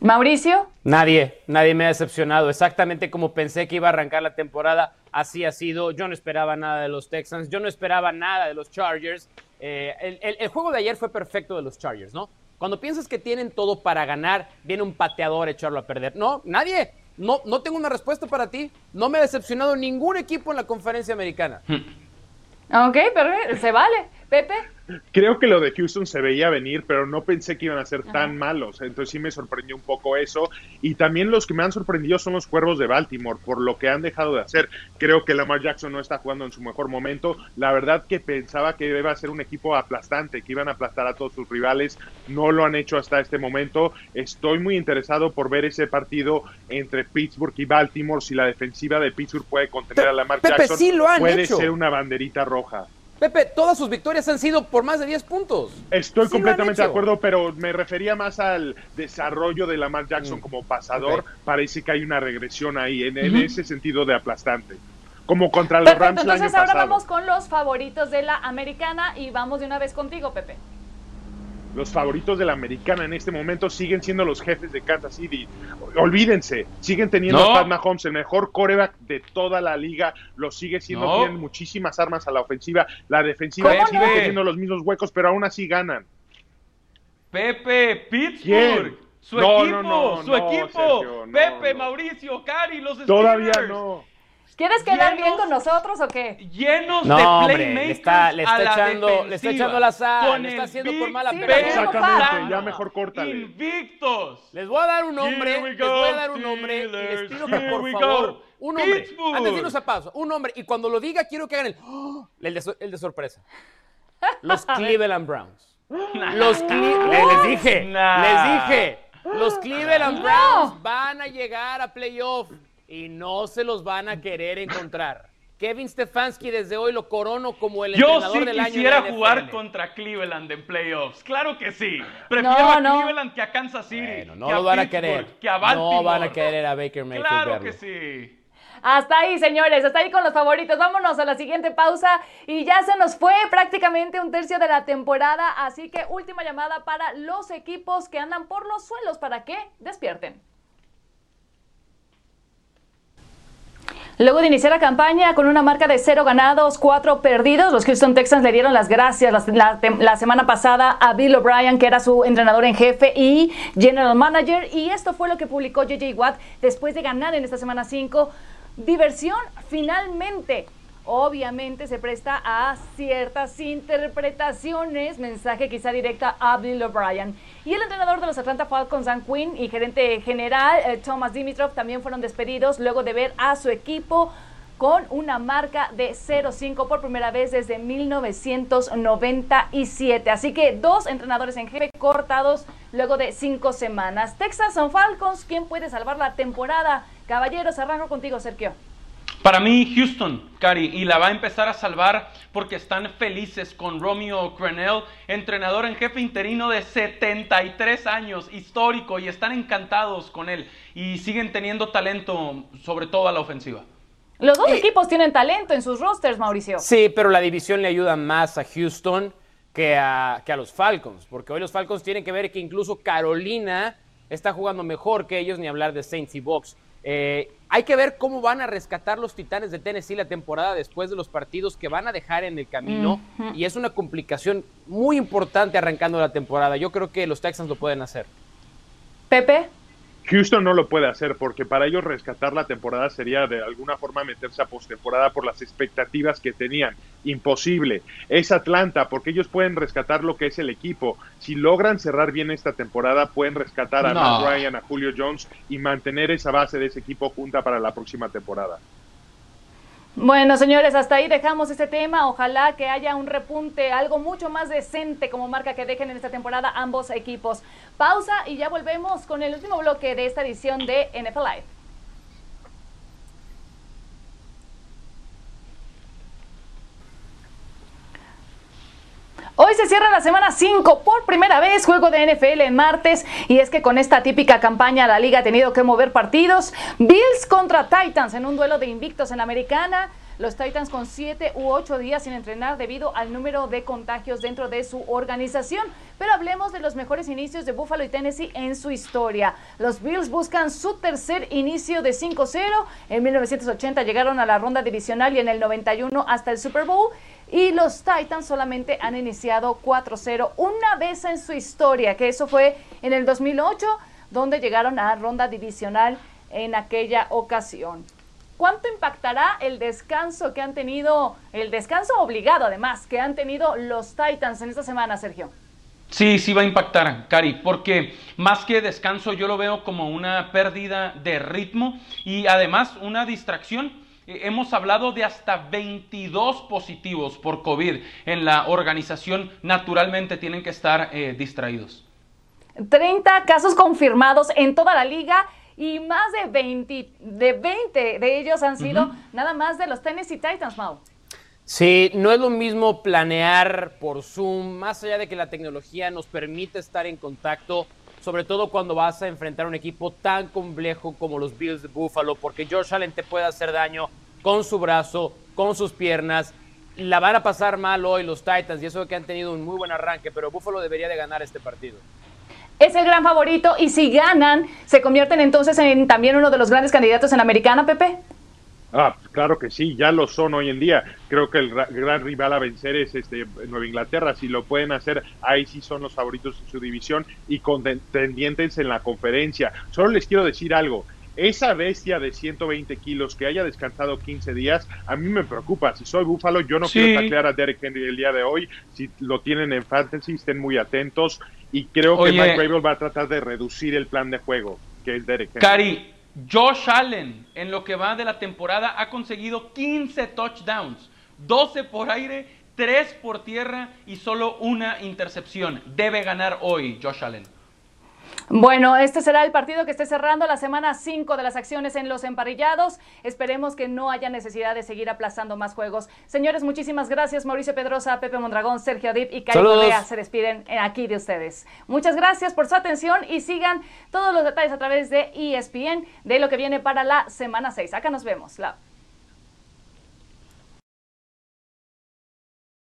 [SPEAKER 1] Mauricio.
[SPEAKER 3] Nadie, nadie me ha decepcionado. Exactamente como pensé que iba a arrancar la temporada, así ha sido. Yo no esperaba nada de los Texans, yo no esperaba nada de los Chargers. Eh, el, juego de ayer fue perfecto de los Chargers, ¿no? Cuando piensas que tienen todo para ganar, viene un pateador a echarlo a perder. No, nadie. No, no tengo una respuesta para ti. No me ha decepcionado ningún equipo en la conferencia americana.
[SPEAKER 1] Ok, pero se vale. Pepe.
[SPEAKER 4] Creo que lo de Houston se veía venir, pero no pensé que iban a ser tan malos. Entonces sí me sorprendió un poco eso. Y también los que me han sorprendido son los cuervos de Baltimore, por lo que han dejado de hacer. Creo que Lamar Jackson no está jugando en su mejor momento. La verdad que pensaba que iba a ser un equipo aplastante, que iban a aplastar a todos sus rivales. No lo han hecho hasta este momento. Estoy muy interesado por ver ese partido entre Pittsburgh y Baltimore. Si la defensiva de Pittsburgh puede contener a Lamar Jackson, puede ser una banderita roja.
[SPEAKER 3] Pepe, todas sus victorias han sido por más de 10 puntos.
[SPEAKER 4] Estoy completamente de acuerdo, pero me refería más al desarrollo de Lamar Jackson mm. como pasador. Parece que hay una regresión ahí, en, ese sentido de aplastante. Como contra los Rams
[SPEAKER 1] Entonces ahora vamos con los favoritos de la americana y vamos de una vez contigo, Pepe
[SPEAKER 4] los favoritos de la americana en este momento siguen siendo los jefes de Kansas City. Olvídense, siguen teniendo a Pat Mahomes, el mejor coreback de toda la liga, lo sigue siendo, tienen muchísimas armas a la ofensiva, la defensiva sigue teniendo los mismos huecos, pero aún así ganan.
[SPEAKER 2] Pepe, Pittsburgh. Su equipo, su equipo. Pepe, Mauricio, Cari, los Steelers.
[SPEAKER 4] Todavía no.
[SPEAKER 1] ¿Quieres quedar bien con nosotros o qué?
[SPEAKER 2] Llenos de playmakers
[SPEAKER 3] le está, le está echando, le está echando la sal, le está haciendo por mala sí,
[SPEAKER 4] Exactamente, ya mejor córtale.
[SPEAKER 2] Invictos.
[SPEAKER 3] Les voy a dar un nombre, les voy a dar un nombre y les pido que por favor, un nombre, antes de irnos a paso, un nombre, y cuando lo diga quiero que hagan el, el, de, el de sorpresa. Los Cleveland Browns. Los les dije, les dije, los Cleveland Browns van a llegar a playoff y no se los van a querer encontrar. Kevin Stefanski desde hoy lo corono como el entrenador del año.
[SPEAKER 2] Yo sí quisiera jugar contra Cleveland en playoffs. Claro que sí. Prefiero a Cleveland que a Kansas City.
[SPEAKER 3] no lo van a querer.
[SPEAKER 2] Que a Baltimore.
[SPEAKER 3] No van a querer a Baker Mayfield.
[SPEAKER 2] Claro que sí.
[SPEAKER 1] Hasta ahí, señores, hasta ahí con los favoritos. Vámonos a la siguiente pausa y ya se nos fue prácticamente un tercio de la temporada, así que última llamada para los equipos que andan por los suelos para que despierten. Luego de iniciar la campaña con una marca de cero ganados, cuatro perdidos, los Houston Texans le dieron las gracias la, semana pasada a Bill O'Brien, que era su entrenador en jefe y general manager. Y esto fue lo que publicó JJ Watt después de ganar en esta semana 5. Diversión finalmente obviamente se presta a ciertas interpretaciones, mensaje quizá directa a Bill O'Brien. Y el entrenador de los Atlanta Falcons, Dan Quinn, y gerente general eh, Thomas Dimitrov también fueron despedidos luego de ver a su equipo con una marca de 0-5 por primera vez desde 1997. Así que dos entrenadores en jefe cortados luego de cinco semanas. Texas son Falcons, ¿quién puede salvar la temporada? Caballeros, arranco contigo, Sergio.
[SPEAKER 2] Para mí, Houston, Cari, y la va a empezar a salvar porque están felices con Romeo Crenell, entrenador en jefe interino de 73 años, histórico, y están encantados con él y siguen teniendo talento, sobre todo a la ofensiva.
[SPEAKER 1] Los dos equipos tienen talento en sus rosters, Mauricio.
[SPEAKER 3] Sí, pero la división le ayuda más a Houston que a, que a los Falcons, porque hoy los Falcons tienen que ver que incluso Carolina está jugando mejor que ellos, ni hablar de Saints y. Eh, hay que ver cómo van a rescatar los Titanes de Tennessee la temporada después de los partidos que van a dejar en el camino. Y es una complicación muy importante arrancando la temporada. Yo creo que los Texans lo pueden hacer.
[SPEAKER 1] Pepe.
[SPEAKER 4] Houston no lo puede hacer porque para ellos rescatar la temporada sería de alguna forma meterse a postemporada por las expectativas que tenían. Imposible. Es Atlanta porque ellos pueden rescatar lo que es el equipo. Si logran cerrar bien esta temporada, pueden rescatar a Matt Ryan, a Julio Jones y mantener esa base de ese equipo junta para la próxima temporada.
[SPEAKER 1] Bueno, señores, hasta ahí dejamos este tema. Ojalá que haya un repunte, algo mucho más decente como marca que dejen en esta temporada ambos equipos. Pausa y ya volvemos con el último bloque de esta edición de NFL Live. Hoy se cierra la semana 5 por primera vez, juego de NFL en martes, y es que con esta típica campaña la liga ha tenido que mover partidos. Bills contra Titans en un duelo de invictos en la americana. Los Titans con 7 u 8 días sin entrenar debido al número de contagios dentro de su organización. Pero hablemos de los mejores inicios de Buffalo y Tennessee en su historia. Los Bills buscan su tercer inicio de 5-0. En 1980 llegaron a la ronda divisional y en el 91 hasta el Super Bowl. Y los Titans solamente han iniciado 4-0 una vez en su historia, que eso fue en el 2008, donde llegaron a ronda divisional en aquella ocasión. ¿Cuánto impactará el descanso que han tenido, el descanso obligado además, que han tenido los Titans en esta semana, Sergio?
[SPEAKER 2] Sí, sí va a impactar, Cari, porque más que descanso yo lo veo como una pérdida de ritmo y además una distracción hemos hablado de hasta 22 positivos por COVID en la organización. Naturalmente tienen que estar eh, distraídos.
[SPEAKER 1] 30 casos confirmados en toda la liga y más de 20 de, 20 de ellos han sido nada más de los Tennessee Titans, Mau.
[SPEAKER 3] Sí, no es lo mismo planear por Zoom, más allá de que la tecnología nos permite estar en contacto, sobre todo cuando vas a enfrentar un equipo tan complejo como los Bills de Buffalo, porque George Allen te puede hacer daño con su brazo, con sus piernas. La van a pasar mal hoy los Titans y eso que han tenido un muy buen arranque, pero Buffalo debería de ganar este partido.
[SPEAKER 1] Es el gran favorito y si ganan, ¿se convierten entonces en también uno de los grandes candidatos en la americana, Pepe?
[SPEAKER 4] Ah, claro que sí, ya lo son hoy en día. Creo que el gran rival a vencer es este Nueva Inglaterra. Si lo pueden hacer, ahí sí son los favoritos en su división y contendientes en la conferencia. Solo les quiero decir algo esa bestia de 120 kilos que haya descansado 15 días, a mí me preocupa. Si soy Búfalo, yo no quiero taclear a Derek Henry el día de hoy. Si lo tienen en fantasy, estén muy atentos. Y creo que Mike Rabel va a tratar de reducir el plan de juego, que es Derek Henry.
[SPEAKER 2] Cari, Josh Allen, en lo que va de la temporada, ha conseguido 15 touchdowns, 12 por aire, 3 por tierra y solo una intercepción. Debe ganar hoy Josh Allen.
[SPEAKER 1] Bueno, este será el partido que esté cerrando la semana 5 de las acciones en los emparrillados. Esperemos que no haya necesidad de seguir aplazando más juegos. Señores, muchísimas gracias. Mauricio Pedrosa, Pepe Mondragón, Sergio Adip y Cari Correa se despiden aquí de ustedes. Muchas gracias por su atención y sigan todos los detalles a través de ESPN de lo que viene para la semana 6. Acá nos vemos. La